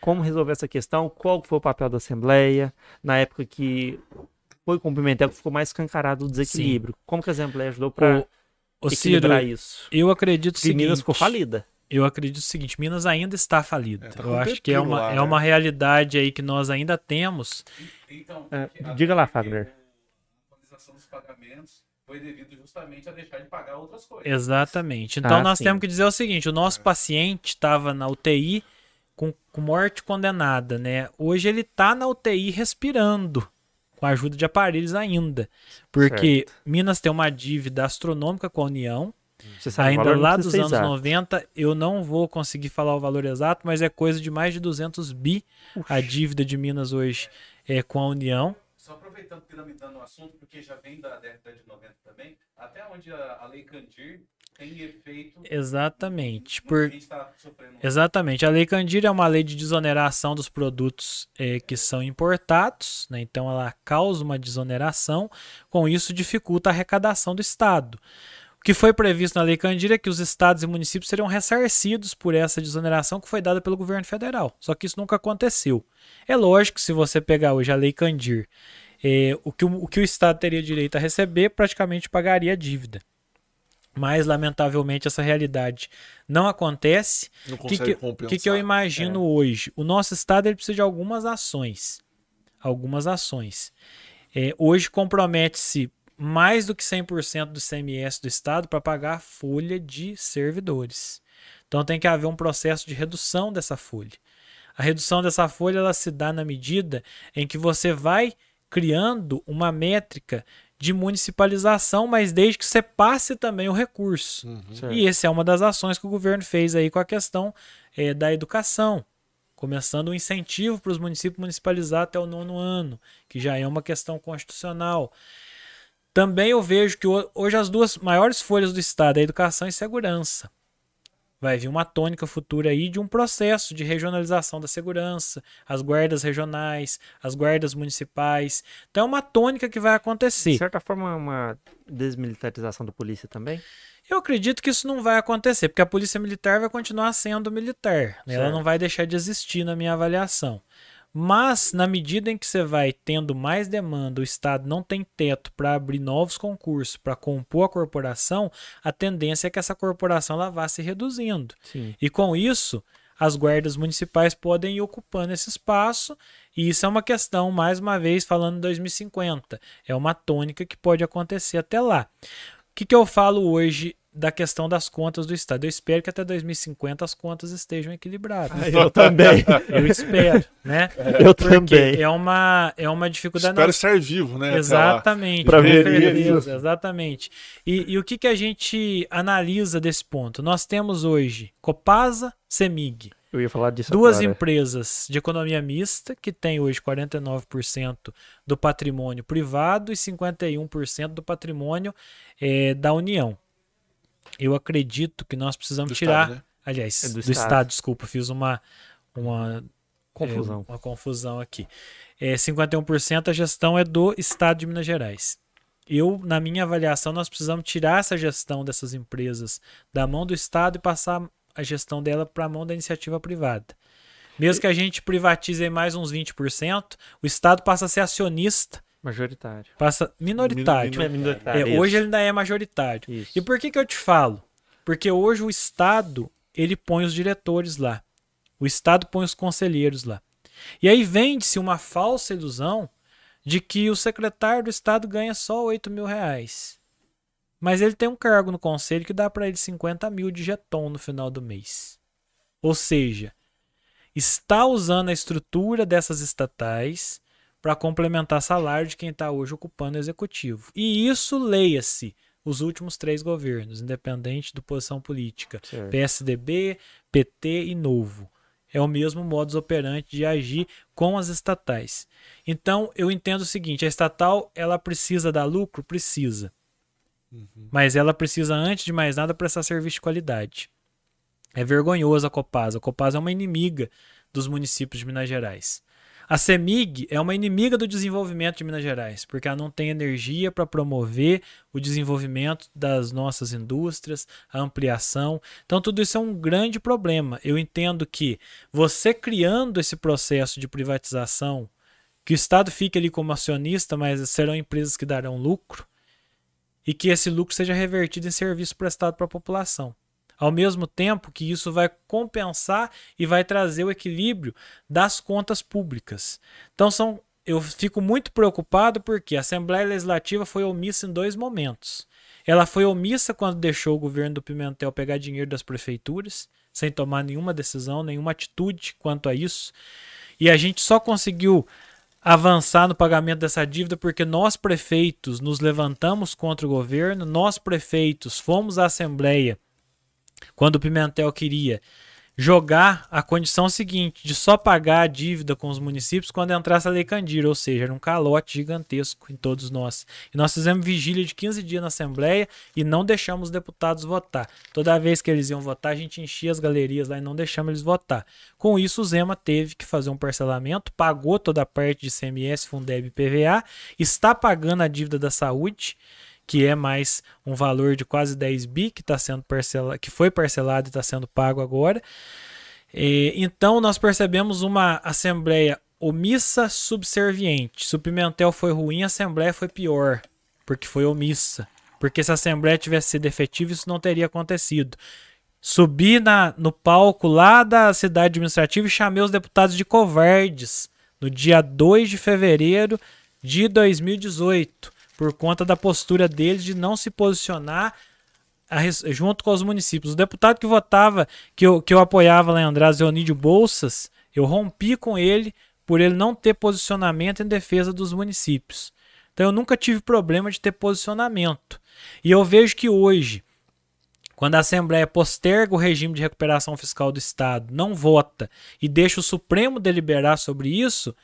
Como resolver essa questão? Qual foi o papel da Assembleia? Na época que foi com o Pimentel que ficou mais escancarado o desequilíbrio. Como que a Assembleia ajudou para ô, Ciro, equilibrar isso? eu acredito Porque Minas ficou falida. Eu acredito o seguinte, Minas ainda está falida. É, tá eu acho que é uma, lá, é né? uma realidade aí que nós ainda temos. Então, É, diga lá, Fagner. A atualização dos pagamentos foi devido justamente a deixar de pagar outras coisas. Exatamente. Então Ah, nós sim. temos que dizer o seguinte: o nosso paciente estava na UTI com, com morte condenada, né? Hoje ele está na UTI respirando, com a ajuda de aparelhos ainda. Porque Minas tem uma dívida astronômica com a União. Você sabe o Ainda lá dos anos exato. 90, eu não vou conseguir falar o valor exato, mas é coisa de mais de 200 bi a dívida de Minas hoje é com a União. Só aproveitando, piramidando o assunto, porque já vem da década de 90 também, até onde a, a Lei Candir tem efeito. Exatamente. Por, sofrendo. Exatamente. A Lei Candir é uma lei de desoneração dos produtos eh, que são importados, né? então ela causa uma desoneração, com isso dificulta a arrecadação do Estado. O que foi previsto na Lei Candir é que os estados e municípios seriam ressarcidos por essa desoneração que foi dada pelo governo federal. Só que isso nunca aconteceu. É lógico que se você pegar hoje a Lei Candir, eh, o, que o, o que o Estado teria direito a receber praticamente pagaria a dívida. Mas, lamentavelmente, essa realidade não acontece. Não O que, consegue que, que que eu imagino hoje? O nosso Estado ele precisa de algumas ações. Algumas ações. É, hoje compromete-se mais do que 100% do CMS do Estado para pagar a folha de servidores. Então tem que haver um processo de redução dessa folha. A redução dessa folha ela se dá na medida em que você vai criando uma métrica de municipalização, mas desde que você passe também o recurso. Certo. E essa é uma das ações que o governo fez aí com a questão eh, da educação, começando um incentivo para os municípios municipalizar até o nono ano, que já é uma questão constitucional. Também eu vejo que ho- hoje as duas maiores folhas do Estado é educação e segurança. Vai vir uma tônica futura aí de um processo de regionalização da segurança, as guardas regionais, as guardas municipais. Então é uma tônica que vai De acontecer. certa forma, é uma desmilitarização da polícia também. Eu acredito que isso não vai acontecer, porque a polícia militar vai continuar sendo militar. né? Ela não vai deixar de existir na minha avaliação. Mas, na medida em que você vai tendo mais demanda, o Estado não tem teto para abrir novos concursos, para compor a corporação, a tendência é que essa corporação ela vá se reduzindo. Sim. E com isso, as guardas municipais podem ir ocupando esse espaço, e isso é uma questão, mais uma vez, falando em 2050. É uma tônica que pode acontecer até lá. O que, que eu falo hoje da questão das contas do Estado? Eu espero que até 2050 as contas estejam equilibradas. Eu também. Eu espero, né? Eu Porque também. é uma, é uma dificuldade. Espero estar vivo, né? Exatamente, com ver isso. exatamente. E, e o que, que a gente analisa desse ponto? Nós temos hoje Copasa, Semig, Eu ia falar disso duas agora. empresas de economia mista que têm hoje 49% do patrimônio privado e 51% do patrimônio eh, da União. Eu acredito que nós precisamos Do tirar, Estado, né? aliás, É do do, Estado. Estado. desculpa, fiz uma uma Confusão. é, uma confusão aqui. É, 51% a gestão é do Estado de Minas Gerais. Eu, na minha avaliação, nós precisamos tirar essa gestão dessas empresas da mão do Estado e passar a gestão dela para a mão da iniciativa privada. Mesmo que a gente privatize mais uns 20%, o Estado passa a ser acionista, Majoritário. passa minoritário. É minoritário, É, hoje ele ainda é majoritário. Isso. E por que, que eu te falo? Porque hoje o Estado ele põe os diretores lá. O Estado põe os conselheiros lá. E aí vende-se uma falsa ilusão de que o secretário do Estado ganha só 8 mil reais. Mas ele tem um cargo no conselho que dá para ele 50 mil de jeton no final do mês. Ou seja, está usando a estrutura dessas estatais para complementar salário de quem está hoje ocupando o executivo. E isso leia-se os últimos três governos, independente do posição política. Certo. PSDB, PT e Novo. É o mesmo modus operandi de agir com as estatais. Então, eu entendo o seguinte, a estatal, ela precisa dar lucro? Precisa. Mas ela precisa, antes de mais nada, prestar serviço de qualidade. É vergonhoso a Copasa. A Copasa é uma inimiga dos municípios de Minas Gerais. A CEMIG é uma inimiga do desenvolvimento de Minas Gerais, porque ela não tem energia para promover o desenvolvimento das nossas indústrias, a ampliação. Então, tudo isso é um grande problema. Eu entendo que você criando esse processo de privatização, que o Estado fique ali como acionista, mas serão empresas que darão lucro, e que esse lucro seja revertido em serviço prestado para a população. Ao mesmo tempo que isso vai compensar e vai trazer o equilíbrio das contas públicas. Então são eu fico muito preocupado porque a Assembleia Legislativa foi omissa em dois momentos. Ela foi omissa quando deixou o governo do Pimentel pegar dinheiro das prefeituras, sem tomar nenhuma decisão, nenhuma atitude quanto a isso. E a gente só conseguiu avançar no pagamento dessa dívida porque nós prefeitos nos levantamos contra o governo, nós prefeitos fomos à Assembleia quando o Pimentel queria jogar a condição seguinte de só pagar a dívida com os municípios quando entrasse a Lei Candir, ou seja, era um calote gigantesco em todos nós. E nós fizemos vigília de 15 dias na Assembleia e não deixamos os deputados votar. Toda vez que eles iam votar, a gente enchia as galerias lá e não deixamos eles votar. Com isso, o Zema teve que fazer um parcelamento, pagou toda a parte de CMS, Fundeb e PVA, está pagando a dívida da saúde que é mais um valor de quase 10 bi que está sendo parcelado, que foi parcelado e está sendo pago agora. E, então nós percebemos uma assembleia omissa subserviente. Se o Pimentel foi ruim, a assembleia foi pior, porque foi omissa. Porque se a assembleia tivesse sido efetiva, isso não teria acontecido. Subi na, no palco lá da cidade administrativa e chamei os deputados de covardes no dia 2 de fevereiro de 2018 por conta da postura deles de não se posicionar a, junto com os municípios. O deputado que votava, que eu, que eu apoiava lá em Andrade, Leonídio Bolsas, eu rompi com ele por ele não ter posicionamento em defesa dos municípios. Então eu nunca tive problema de ter posicionamento. E eu vejo que hoje, quando a Assembleia posterga o regime de recuperação fiscal do Estado, não vota e deixa o Supremo deliberar sobre isso,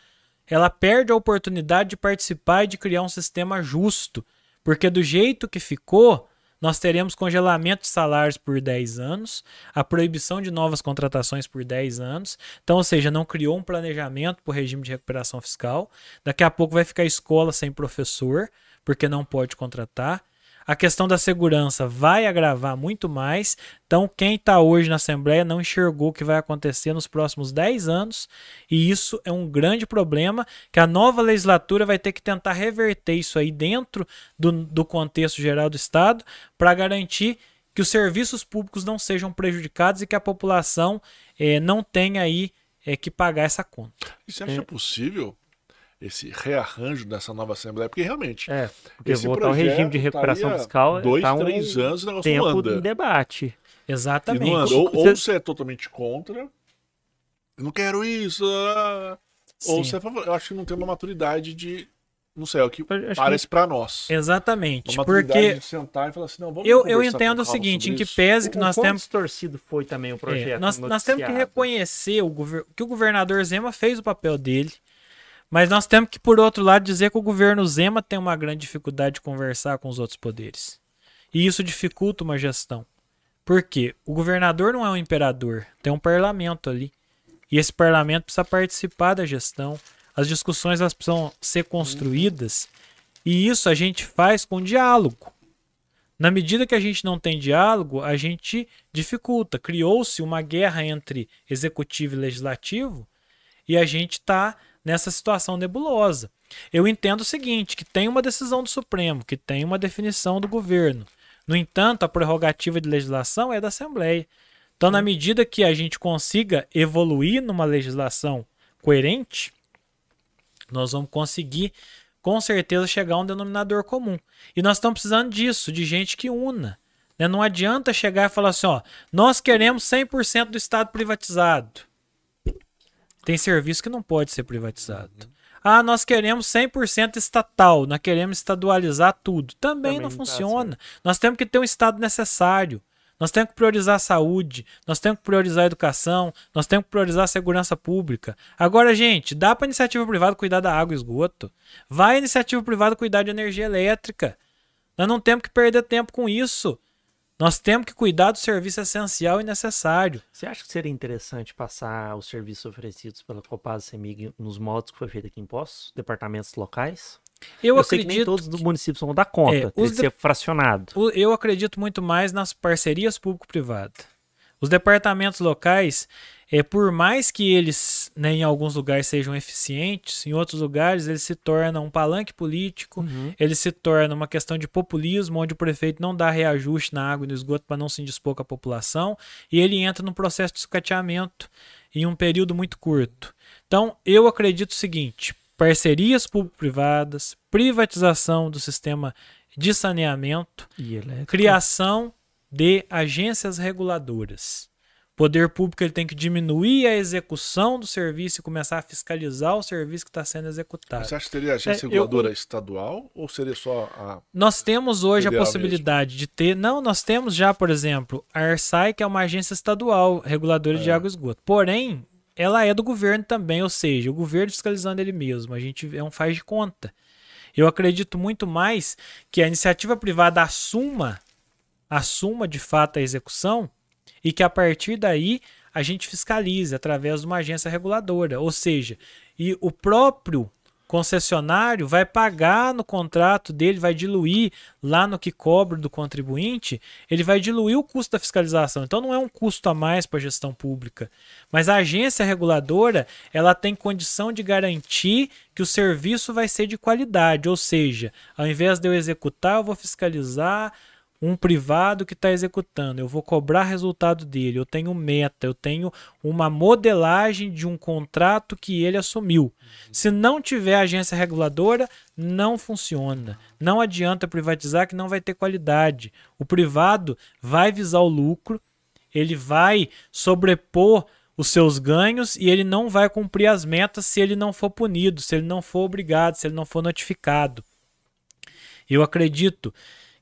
ela perde a oportunidade de participar e de criar um sistema justo. Porque do jeito que ficou, nós teremos congelamento de salários por 10 anos, a proibição de novas contratações por 10 anos. Então, ou seja, não criou um planejamento para o regime de recuperação fiscal. Daqui a pouco vai ficar escola sem professor, porque não pode contratar a questão da segurança vai agravar muito mais. Então, quem está hoje na Assembleia não enxergou o que vai acontecer nos próximos 10 anos, e isso é um grande problema que a nova legislatura vai ter que tentar reverter isso aí dentro do, do contexto geral do Estado para garantir que os serviços públicos não sejam prejudicados e que a população eh, não tenha aí eh, que pagar essa conta. E você acha é. possível esse rearranjo dessa nova Assembleia, porque realmente. É, porque voltar ao regime de recuperação fiscal. Dois, tá três um anos o negócio tempo não anda. em debate. Exatamente. Ou, ou você é totalmente contra, eu não quero isso, ah, ou você é favor. Eu acho que não tem uma maturidade de. Não sei, é o que parece que... para nós. Exatamente. porque de sentar e falar assim, não, vamos eu, eu entendo o seguinte, em que pese que o, nós o temos torcido foi também o projeto. É, nós, nós temos que reconhecer o gover... que o governador Zema fez o papel dele. Mas nós temos que, por outro lado, dizer que o governo Zema tem uma grande dificuldade de conversar com os outros poderes. E isso dificulta uma gestão. Por quê? O governador não é um imperador, tem um parlamento ali. E esse parlamento precisa participar da gestão. As discussões elas precisam ser construídas. E isso a gente faz com diálogo. Na medida que a gente não tem diálogo, a gente dificulta. Criou-se uma guerra entre executivo e legislativo e a gente está nessa situação nebulosa. Eu entendo o seguinte, que tem uma decisão do Supremo, que tem uma definição do governo. No entanto, a prerrogativa de legislação é da Assembleia. Então, na medida que a gente consiga evoluir numa legislação coerente, nós vamos conseguir, com certeza, chegar a um denominador comum. E nós estamos precisando disso, de gente que una. Né? Não adianta chegar e falar assim: ó, nós queremos 100% do Estado privatizado. Tem serviço que não pode ser privatizado. Uhum. Ah, nós queremos 100% estatal, nós queremos estadualizar tudo. Também, Também não tá funciona. Tá nós temos que ter um Estado necessário. Nós temos que priorizar a saúde, nós temos que priorizar a educação, nós temos que priorizar a segurança pública. Agora, gente, dá para a iniciativa privada cuidar da água e esgoto. Vai a iniciativa privada cuidar de energia elétrica. Nós não temos que perder tempo com isso. Nós temos que cuidar do serviço essencial e necessário. Você acha que seria interessante passar os serviços oferecidos pela Copasa Semig nos modos que foi feito aqui em Poços, departamentos locais? Eu, Eu, sei que nem acredito todos os municípios vão dar conta, É, tem que ser fracionado. Eu acredito muito mais nas parcerias público-privadas. Os departamentos locais, é, por mais que eles, né, em alguns lugares, sejam eficientes, em outros lugares eles se tornam um palanque político, Uhum. ele se torna uma questão de populismo, onde o prefeito não dá reajuste na água e no esgoto para não se indispor com a população, e ele entra num processo de sucateamento em um período muito curto. Então, eu acredito o seguinte: parcerias público-privadas, privatização do sistema de saneamento, E criação de agências reguladoras. Poder público ele tem que diminuir a execução do serviço e começar a fiscalizar o serviço que está sendo executado. Você acha que teria agência É, eu- reguladora estadual ou seria só a. Nós temos hoje a possibilidade de ter. Não, nós temos já, por exemplo, a ARSAI, que é uma agência estadual reguladora de É. água e esgoto. Porém, ela é do governo também, ou seja, o governo fiscalizando ele mesmo. A gente é um faz de conta. Eu acredito muito mais que a iniciativa privada assuma, assuma de fato a execução e que a partir daí a gente fiscalize através de uma agência reguladora. Ou seja, e o próprio concessionário vai pagar no contrato dele, vai diluir lá no que cobra do contribuinte, ele vai diluir o custo da fiscalização. Então não é um custo a mais para a gestão pública. Mas a agência reguladora, ela tem condição de garantir que o serviço vai ser de qualidade, ou seja, ao invés de eu executar, eu vou fiscalizar um privado que está executando, eu vou cobrar resultado dele, eu tenho meta, eu tenho uma modelagem de um contrato que ele assumiu. Se não tiver agência reguladora, não funciona. Não adianta privatizar que não vai ter qualidade. O privado vai visar o lucro, ele vai sobrepor os seus ganhos e ele não vai cumprir as metas se ele não for punido, se ele não for obrigado, se ele não for notificado. Eu acredito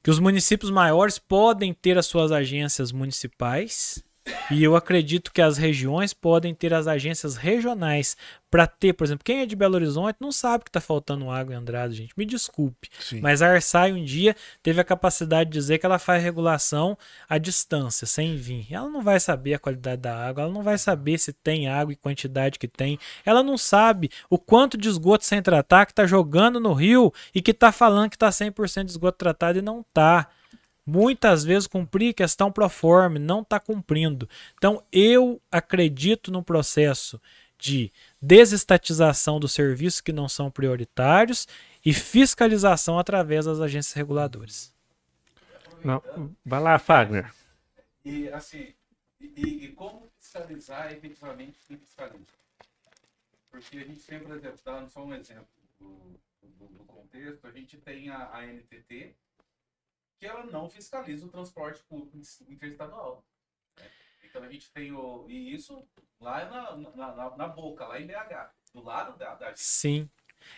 que os municípios maiores podem ter as suas agências municipais e eu acredito que as regiões podem ter as agências regionais para ter, por exemplo, quem é de Belo Horizonte não sabe que está faltando água em Andrade, gente. Me desculpe. Sim. Mas a Arsai um dia teve a capacidade de dizer que ela faz regulação à distância, sem vir. Ela não vai saber a qualidade da água, ela não vai saber se tem água e quantidade que tem. Ela não sabe o quanto de esgoto sem tratar que está jogando no rio e que está falando que está 100% de esgoto tratado e não está. Muitas vezes cumprir questão proforme, não está cumprindo. Então eu acredito no processo de desestatização dos serviços que não são prioritários e fiscalização através das agências reguladoras. Não, vai lá, Fagner. E assim, e, e- como fiscalizar efetivamente quem fiscaliza? Porque a gente tem, por exemplo, dando só um exemplo do, do- do contexto, a gente tem a, a NTT, que ela não fiscaliza o transporte público interestadual. né? Então a gente tem o. E isso lá na, na, na- na boca, lá em BH, do lado da, da Sim.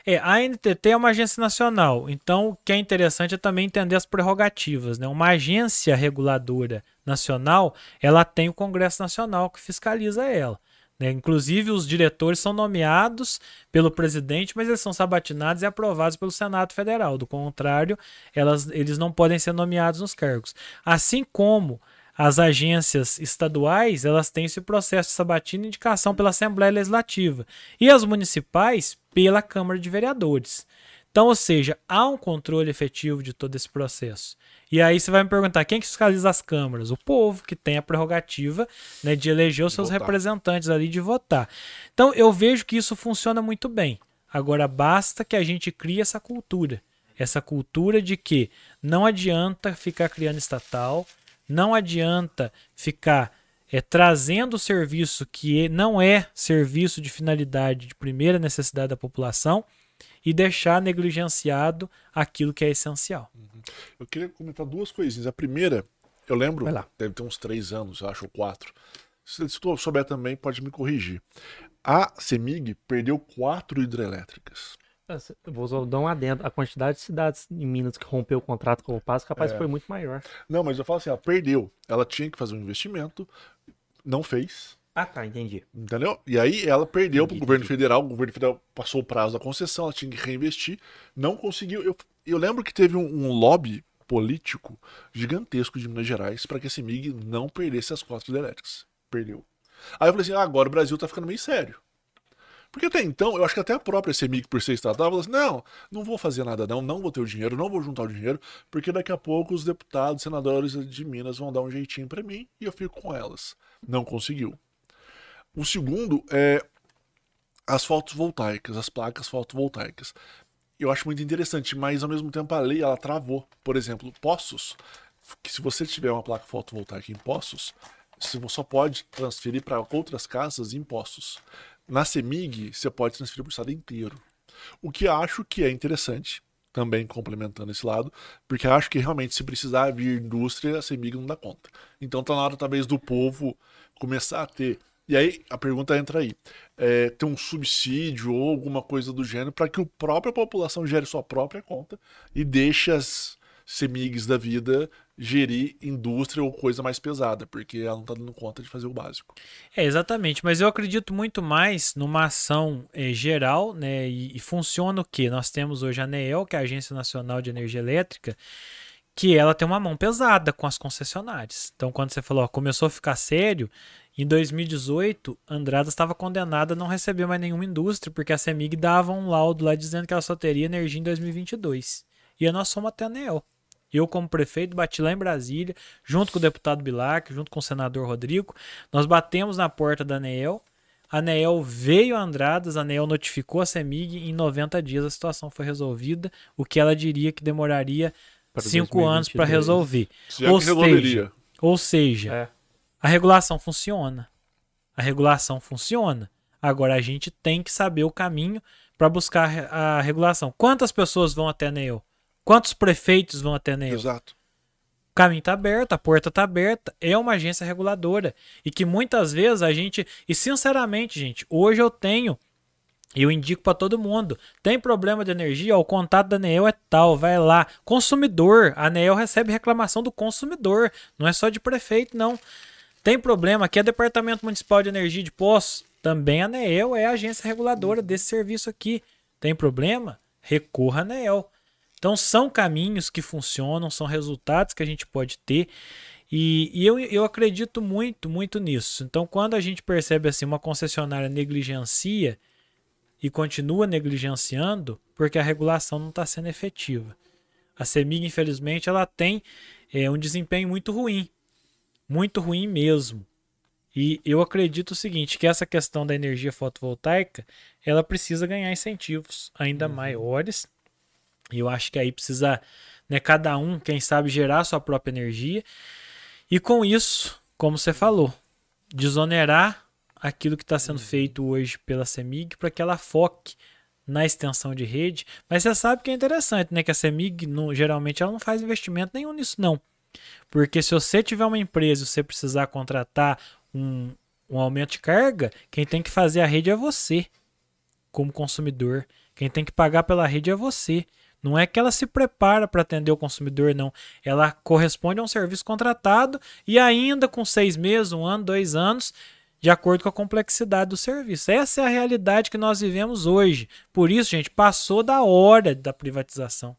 É, a NTT é uma agência nacional, então o que é interessante é também entender as prerrogativas. Né? Uma agência reguladora nacional, ela tem o Congresso Nacional que fiscaliza ela. Né? Inclusive, os diretores são nomeados pelo presidente, mas eles são sabatinados e aprovados pelo Senado Federal. Do contrário, elas, eles não podem ser nomeados nos cargos. Assim como as agências estaduais, elas têm esse processo de sabatina e indicação pela Assembleia Legislativa. E as municipais, pela Câmara de Vereadores. Então, ou seja, há um controle efetivo de todo esse processo. E aí você vai me perguntar, quem que fiscaliza as câmaras? O povo, que tem a prerrogativa né, de eleger os seus Votar. representantes ali de votar. Então, eu vejo que isso funciona muito bem. Agora, basta que a gente crie essa cultura. Essa cultura de que não adianta ficar criando estatal, não adianta ficar é, trazendo serviço que não é serviço de finalidade de primeira necessidade da população e deixar negligenciado aquilo que é essencial. Eu queria comentar duas coisinhas. A primeira, eu lembro, deve ter uns três anos, eu acho, ou quatro. Se, tu souber também, pode me corrigir. A CEMIG perdeu quatro hidrelétricas. Eu vou só dar um adendo. A quantidade de cidades em Minas que rompeu o contrato com o Passo, capaz É. foi muito maior. Não, mas eu falo assim, ela perdeu. Ela tinha que fazer um investimento, não fez, Ah, tá, entendi. entendeu? E aí ela perdeu para o governo federal, o governo federal passou o prazo da concessão, ela tinha que reinvestir, não conseguiu. Eu, eu lembro que teve um, um lobby político gigantesco de Minas Gerais para que a CEMIG não perdesse as cotas elétricas. Perdeu. Aí eu falei assim: ah, agora o Brasil tá ficando meio sério. Porque até então, eu acho que até a própria CEMIG, por ser estatal, falou assim: não, não vou fazer nada, não, não vou ter o dinheiro, não vou juntar o dinheiro, porque daqui a pouco os deputados, senadores de Minas vão dar um jeitinho para mim e eu fico com elas. Não conseguiu. O segundo é as fotovoltaicas, as placas fotovoltaicas. Eu acho muito interessante, mas ao mesmo tempo a lei ela travou. Por exemplo, poços, que se você tiver uma placa fotovoltaica em poços, você só pode transferir para outras casas em poços. Na CEMIG, você pode transferir para o estado inteiro. O que acho que é interessante, também complementando esse lado, porque acho que realmente se precisar vir indústria, a CEMIG não dá conta. Então tá na hora talvez do povo começar a ter. E aí a pergunta entra aí: é, ter um subsídio ou alguma coisa do gênero para que a própria população gere sua própria conta e deixe as CEMIGs da vida gerir indústria ou coisa mais pesada, porque ela não está dando conta de fazer o básico. É, exatamente, mas eu acredito muito mais numa ação é, geral, né, e, e, funciona o que? Nós temos hoje a ANEEL, que é a Agência Nacional de Energia Elétrica, que ela tem uma mão pesada com as concessionárias. Então, quando você falou, ó, começou a ficar sério, em 2018, Andrada estava condenada a não receber mais nenhuma indústria, porque a CEMIG dava um laudo lá dizendo que ela só teria energia em 2022. E nós somos até a ANEEL. Eu, como prefeito, bati lá em Brasília, junto com o deputado Bilac, junto com o senador Rodrigo. Nós batemos na porta da ANEEL. A ANEEL veio a Andradas, a ANEEL notificou a CEMIG em 90 dias a situação foi resolvida, o que ela diria que demoraria para cinco 2022. anos para resolver. ou, seja, ou seja, é. a regulação funciona. A regulação funciona. Agora a gente tem que saber o caminho para buscar a regulação. Quantas pessoas vão até a ANEEL? Quantos prefeitos vão até nele? Exato. O caminho está aberto, a porta está aberta. É uma agência reguladora. E que muitas vezes a gente. E sinceramente, gente, hoje eu tenho. Eu indico para todo mundo. Tem problema de energia? O contato da ANEEL é tal, vai lá. Consumidor. A ANEEL recebe reclamação do consumidor. Não é só de prefeito, não. Tem problema? Aqui é Departamento Municipal de Energia de Poços. Também a ANEEL é a agência reguladora desse serviço aqui. Tem problema? Recorra à ANEEL. Então são caminhos que funcionam, são resultados que a gente pode ter. E, e eu, eu acredito muito, muito nisso. Então, quando a gente percebe assim, uma concessionária negligencia e continua negligenciando, porque a regulação não está sendo efetiva. A CEMIG, infelizmente, ela tem é, um desempenho muito ruim. Muito ruim mesmo. E eu acredito o seguinte, que essa questão da energia fotovoltaica, ela precisa ganhar incentivos ainda uhum. maiores e eu acho que aí precisa, né, cada um, quem sabe, gerar sua própria energia. E com isso, como você falou, desonerar aquilo que está sendo uhum. feito hoje pela CEMIG para que ela foque na extensão de rede. Mas você sabe que é interessante, né? Que a CEMIG, no, geralmente, ela não faz investimento nenhum nisso, não. Porque se você tiver uma empresa e você precisar contratar um, um aumento de carga, quem tem que fazer a rede é você, como consumidor. Quem tem que pagar pela rede é você. Não é que ela se prepara para atender o consumidor, não. Ela corresponde a um serviço contratado e ainda com seis meses, um ano, dois anos, de acordo com a complexidade do serviço. Essa é a realidade que nós vivemos hoje. Por isso, gente, passou da hora da privatização.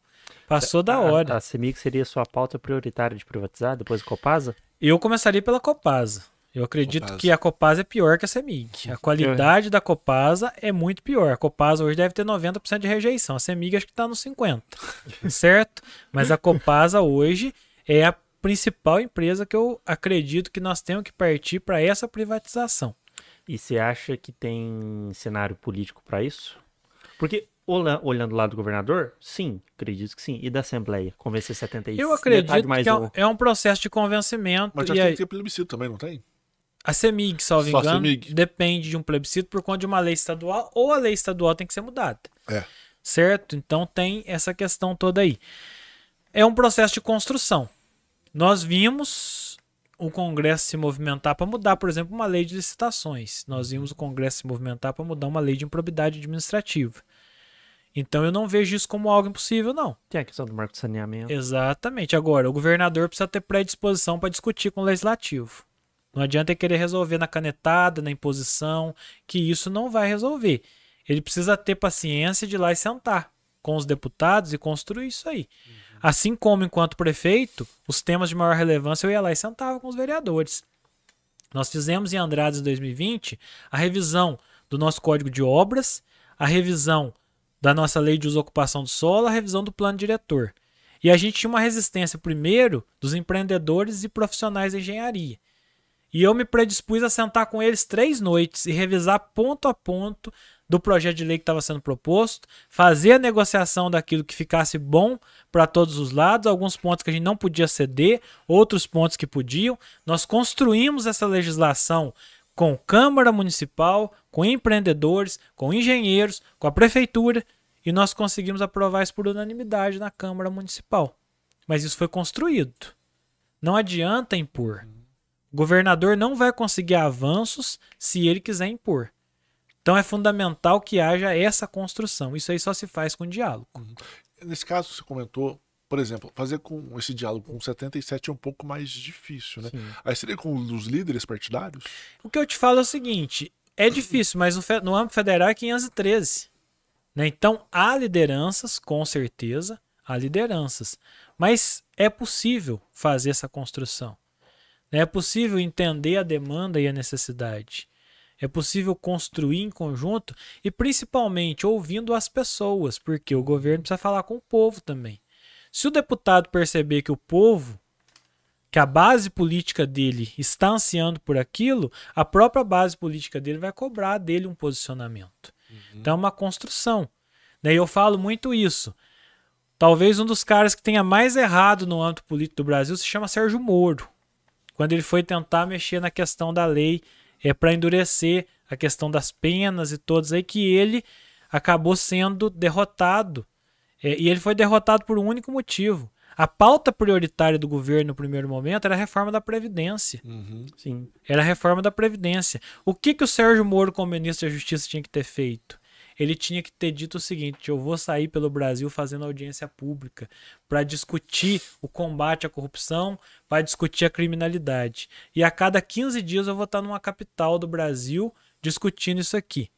Passou da hora. A, a CEMIG seria sua pauta prioritária de privatizar depois do Copasa? Eu começaria pela Copasa. Eu acredito Copasa. que a Copasa é pior que a Semig. A qualidade da Copasa é muito pior. A Copasa hoje deve ter 90% de rejeição. A Semig acho que está nos 50%. certo? Mas a Copasa hoje é a principal empresa que eu acredito que nós temos que partir para essa privatização. E você acha que tem cenário político para isso? Porque olhando lá do governador, sim, acredito que sim. E da Assembleia, convencer 76 Eu acredito que é um, é um, processo de convencimento. Mas já tem aí... que ter plebiscito também, não tem? A CEMIG, salvo Só engano, CEMIG. depende de um plebiscito por conta de uma lei estadual ou a lei estadual tem que ser mudada. É. Certo? Então tem essa questão toda aí. É um processo de construção. Nós vimos o Congresso se movimentar para mudar, por exemplo, uma lei de licitações. Nós vimos o Congresso se movimentar para mudar uma lei de improbidade administrativa. Então eu não vejo isso como algo impossível, não. Tem a questão do marco de saneamento. Exatamente. Agora, o governador precisa ter predisposição para discutir com o legislativo. Não adianta querer resolver na canetada, na imposição, que isso não vai resolver. Ele precisa ter paciência de ir lá e sentar com os deputados e construir isso aí. Uhum. Assim como, enquanto prefeito, os temas de maior relevância eu ia lá e sentava com os vereadores. Nós fizemos em Andrades em 2020 a revisão do nosso Código de Obras, a revisão da nossa Lei de Uso e Ocupação do Solo, a revisão do Plano Diretor. E a gente tinha uma resistência, primeiro, dos empreendedores e profissionais da engenharia. E eu me predispus a sentar com eles três noites e revisar ponto a ponto do projeto de lei que estava sendo proposto, fazer a negociação daquilo que ficasse bom para todos os lados, alguns pontos que a gente não podia ceder, outros pontos que podiam. Nós construímos essa legislação com Câmara Municipal, com empreendedores, com engenheiros, com a prefeitura, e nós conseguimos aprovar isso por unanimidade na Câmara Municipal. Mas isso foi construído. Não adianta impor. O governador não vai conseguir avanços se ele quiser impor. Então é fundamental que haja essa construção. Isso aí só se faz com diálogo. Uhum. Nesse caso, você comentou, por exemplo, fazer com esse diálogo com 77 é um pouco mais difícil, né? Sim. Aí seria com os líderes partidários? O que eu te falo é o seguinte: é difícil, mas no âmbito federal é 513. Né? Então há lideranças, com certeza, há lideranças. Mas é possível fazer essa construção. Né? É possível entender a demanda e a necessidade. É possível construir em conjunto e principalmente ouvindo as pessoas, porque o governo precisa falar com o povo também. Se o deputado perceber que o povo, que a base política dele está ansiando por aquilo, a própria base política dele vai cobrar dele um posicionamento. Uhum. Então é uma construção. E eu falo muito isso. Talvez um dos caras que tenha mais errado no âmbito político do Brasil se chama Sérgio Moro. Quando ele foi tentar mexer na questão da lei é para endurecer a questão das penas e todos aí que ele acabou sendo derrotado. É, e ele foi derrotado por um único motivo. A pauta prioritária do governo no primeiro momento era a reforma da Previdência. Uhum. Sim. Era a reforma da Previdência. O que, que o Sérgio Moro, como ministro da Justiça, tinha que ter feito? Ele tinha que ter dito o seguinte: eu vou sair pelo Brasil fazendo audiência pública para discutir o combate à corrupção, para discutir a criminalidade. E a cada 15 dias eu vou estar numa capital do Brasil discutindo isso aqui.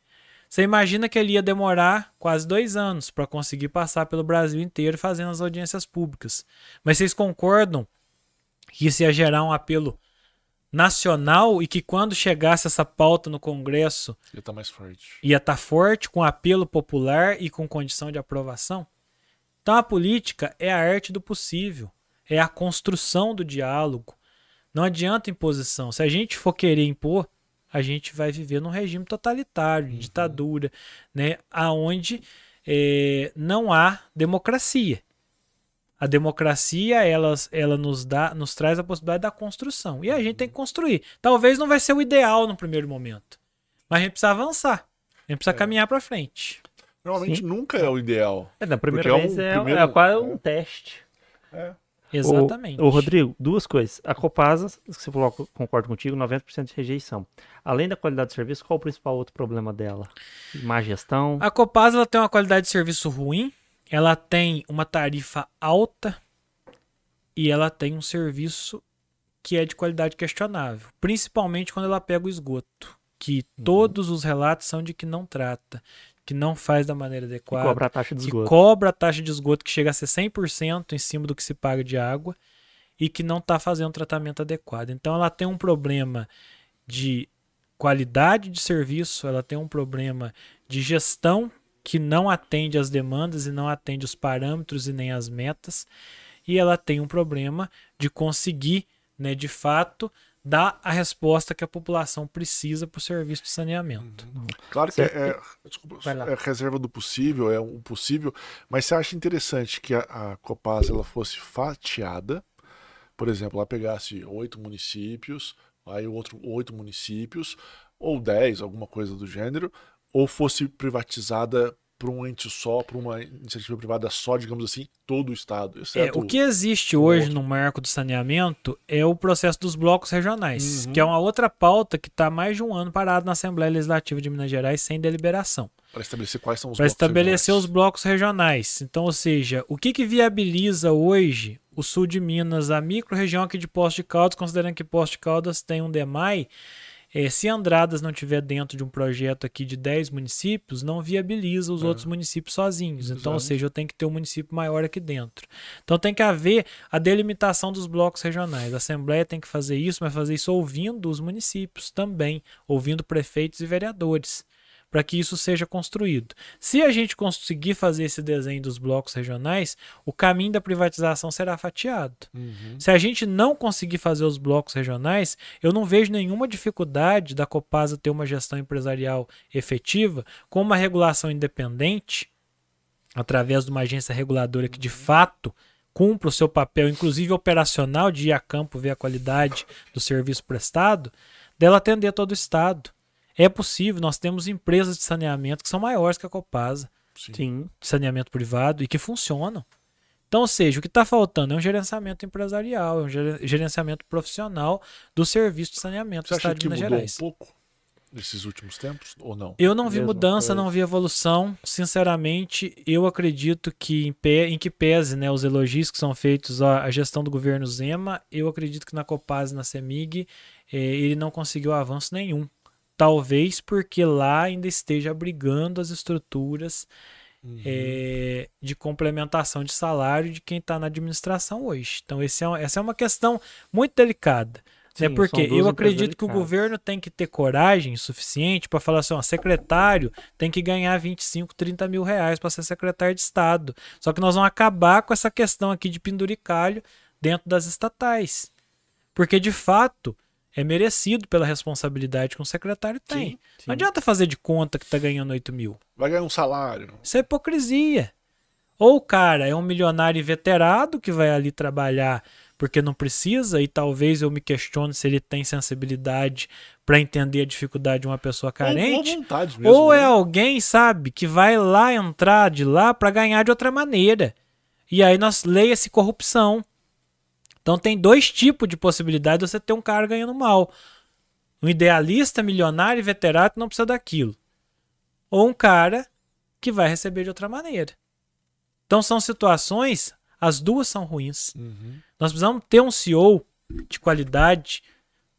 Você imagina que ele ia demorar quase dois anos para conseguir passar pelo Brasil inteiro fazendo as audiências públicas. Mas vocês concordam que isso ia gerar um apelo nacional e que quando chegasse essa pauta no Congresso ia estar tá mais forte. Ia estar tá forte, com apelo popular e com condição de aprovação. Então a política é a arte do possível, é a construção do diálogo. Não adianta imposição. Se a gente for querer impor, a gente vai viver num regime totalitário, uhum. ditadura, né, aonde é, não há democracia. A democracia, ela, ela nos dá, nos traz a possibilidade da construção. E a gente tem que construir. Talvez não vai ser o ideal no primeiro momento, mas a gente precisa avançar. A gente precisa é. caminhar para frente. Normalmente Sim. nunca é o ideal. É, na primeira vez é, um, é, primeiro, é quase um teste. É. Exatamente. O, o, Rodrigo, duas coisas. A Copasa, que você falou, concordo contigo, 90% de rejeição. Além da qualidade de serviço, qual o principal outro problema dela? Má gestão? A Copasa ela tem uma qualidade de serviço ruim, ela tem uma tarifa alta e ela tem um serviço que é de qualidade questionável, principalmente quando ela pega o esgoto, que uhum. todos os relatos são de que não trata, que não faz da maneira adequada, que cobra a taxa de esgoto, que cobra a taxa de esgoto que chega a ser 100% em cima do que se paga de água e que não está fazendo um tratamento adequado. Então ela tem um problema de qualidade de serviço, ela tem um problema de gestão que não atende às demandas e não atende os parâmetros e nem as metas, e ela tem um problema de conseguir, né, de fato, dar a resposta que a população precisa para o serviço de saneamento. Uhum. Claro que é, é, desculpa, é, reserva do possível, é o possível, mas você acha interessante que a, a Copasa ela fosse fatiada, por exemplo, ela pegasse oito municípios, aí outro oito municípios, ou dez, alguma coisa do gênero, ou fosse privatizada por um ente só, por uma iniciativa privada só, digamos assim, todo o Estado. É, o que existe hoje no marco do saneamento é o processo dos blocos regionais, uhum. que é uma outra pauta que está mais de um ano parado na Assembleia Legislativa de Minas Gerais sem deliberação. Para estabelecer quais são os Para estabelecer regionais. os blocos regionais. Então, ou seja, o que, que viabiliza hoje o sul de Minas, a micro-região aqui de Poço de Caldas, considerando que Poço de Caldas tem um DEMAI, É, se Andradas não tiver dentro de um projeto aqui de 10 municípios, não viabiliza os É. outros municípios sozinhos. Então, ou Exato. seja, eu tenho que ter um município maior aqui dentro. Então tem que haver a delimitação dos blocos regionais. A Assembleia tem que fazer isso, mas fazer isso ouvindo os municípios também, ouvindo prefeitos e vereadores, para que isso seja construído. Se a gente conseguir fazer esse desenho dos blocos regionais, o caminho da privatização será fatiado. Uhum. Se a gente não conseguir fazer os blocos regionais, eu não vejo nenhuma dificuldade da Copasa ter uma gestão empresarial efetiva com uma regulação independente, através de uma agência reguladora que de fato cumpra o seu papel, inclusive operacional, de ir a campo ver a qualidade do serviço prestado, dela atender todo o Estado. É possível, nós temos empresas de saneamento que são maiores que a Copasa Sim. de saneamento privado e que funcionam. Então, ou seja, o que está faltando é um gerenciamento empresarial, é um ger- gerenciamento profissional do serviço de saneamento Você do acha Estado de que Minas mudou Gerais. um pouco nesses últimos tempos ou não? Eu não vi Mesma mudança, coisa. não vi evolução. Sinceramente, eu acredito que em, pé, em que pese né, os elogios que são feitos à, à gestão do governo Zema, eu acredito que na Copaz e na Semig eh, ele não conseguiu avanço nenhum. Talvez porque lá ainda esteja abrigando as estruturas Uhum. eh, de complementação de salário de quem está na administração hoje. Então, esse é, um- essa é uma questão muito delicada. Sim, né? são Porque duas eu acredito que o governo tem que ter coragem suficiente para falar assim: ó, secretário tem que ganhar 25, 30 mil reais para ser secretário de Estado. Só que nós vamos acabar com essa questão aqui de penduricalho dentro das estatais. Porque, de fato, é merecido pela responsabilidade que um secretário tem. Sim. Não adianta fazer de conta que está ganhando 8 mil. Vai ganhar um salário. Isso é hipocrisia. Ou o cara é um milionário inveterado que vai ali trabalhar porque não precisa, e talvez eu me questione se ele tem sensibilidade para entender a dificuldade de uma pessoa carente. ou mesmo. Ou é né? alguém, sabe, que vai lá entrar de lá para ganhar de outra maneira. E aí nós leia-se corrupção. Então tem dois tipos de possibilidade de você ter um cara ganhando mal. Um idealista, milionário e veterano não precisa daquilo. Ou um cara que vai receber de outra maneira. Então são situações, as duas são ruins. Uhum. Nós precisamos ter um CEO de qualidade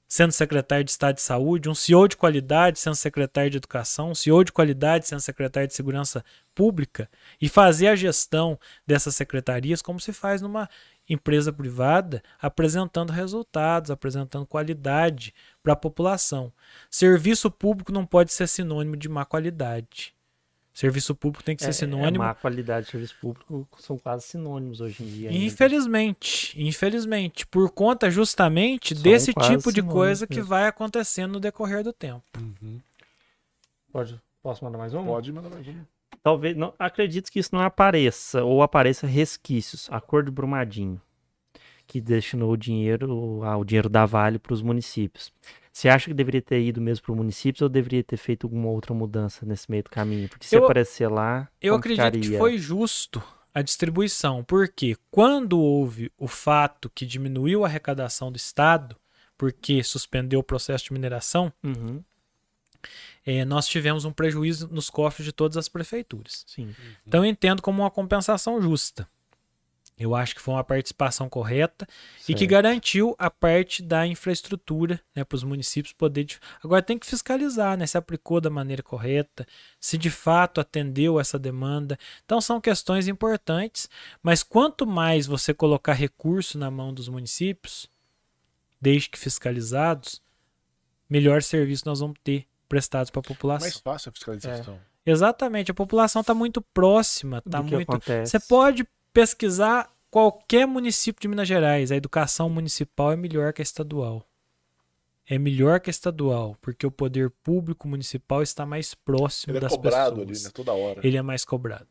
sendo secretário de Estado de Saúde, um CEO de qualidade sendo secretário de Educação, um CEO de qualidade sendo secretário de Segurança Pública e fazer a gestão dessas secretarias como se faz numa empresa privada, apresentando resultados, apresentando qualidade para a população. Serviço público não pode ser sinônimo de má qualidade. Serviço público tem que ser É, sinônimo É, má qualidade de serviço público são quase sinônimos hoje em dia. ainda. Infelizmente, infelizmente, por conta justamente São desse tipo de coisa que mesmo. vai acontecendo no decorrer do tempo. Uhum. Pode, posso mandar mais um? Pode mandar mais um. Talvez, não, acredito que isso não apareça, ou apareça resquícios. Acordo Brumadinho, que destinou o dinheiro, ah, o dinheiro da Vale para os municípios. Você acha que deveria ter ido mesmo para os municípios ou deveria ter feito alguma outra mudança nesse meio do caminho? Porque se Eu- aparecer lá, Eu acredito que ficaria? foi justo a distribuição, porque quando houve o fato que diminuiu a arrecadação do Estado, porque suspendeu o processo de mineração, Uhum, eh, nós tivemos um prejuízo nos cofres de todas as prefeituras. sim. Então eu entendo como uma compensação justa. Eu acho que foi uma participação correta e que certo. garantiu a parte da infraestrutura né, para os municípios poder. de- Agora tem que fiscalizar né, se aplicou da maneira correta, se de fato atendeu essa demanda. Então são questões importantes, mas quanto mais você colocar recurso na mão dos municípios, desde que fiscalizados, melhor serviço nós vamos ter prestados para a população. Mais fácil a fiscalização. Exatamente, a população está muito próxima, está muito. acontece. Você pode pesquisar qualquer município de Minas Gerais, a educação municipal é melhor que a estadual. É melhor que a estadual, porque o poder público municipal está mais próximo Ele é das cobrado pessoas. ali, né? Toda hora. Ele é mais cobrado.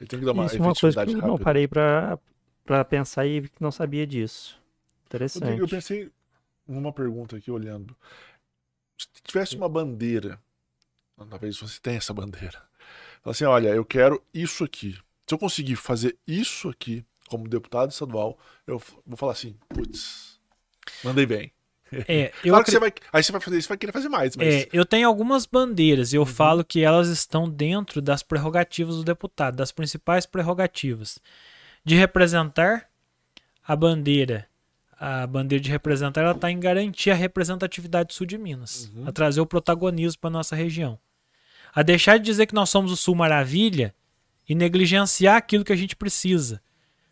Ele tem que dar uma Isso é uma coisa que eu não parei pra pensar e que não sabia disso. Interessante. eu pensei numa pergunta aqui, olhando. Se tivesse uma bandeira, talvez você tenha essa bandeira. Fala assim, olha, eu quero isso aqui. Se eu conseguir fazer isso aqui como deputado estadual, eu vou falar assim, putz, mandei bem. É, eu, claro que acre- você vai, aí você vai fazer isso, vai querer fazer mais, mas é, eu tenho algumas bandeiras Uhum. e eu falo que elas estão dentro das prerrogativas do deputado, das principais prerrogativas. De representar a bandeira a bandeira de representar ela está em garantir a representatividade sul de Minas, a trazer o protagonismo para nossa região, a deixar de dizer que nós somos o Sul Maravilha e negligenciar aquilo que a gente precisa.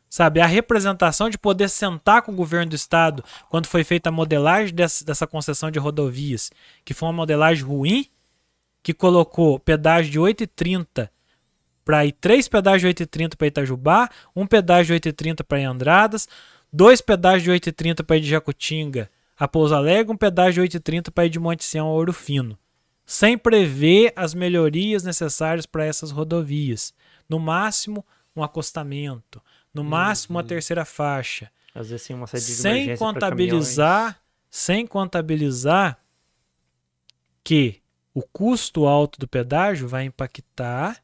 Sabe, a representação de poder sentar com o governo do estado quando foi feita a modelagem dessa, concessão de rodovias, que foi uma modelagem ruim, que colocou pedágio de 8,30 para ir três pedágios de 8,30 para Itajubá, um pedágio de 8,30 para Andradas, dois pedágios de 8,30 para ir de Jacutinga a Pouso Alegre, um pedágio de 8,30 para ir de Monte Sião a Ouro Fino, sem prever as melhorias necessárias para essas rodovias. No máximo, um acostamento, no máximo, uma terceira faixa Às vezes sim, uma sede de sem contabilizar, sem contabilizar que o custo alto do pedágio vai impactar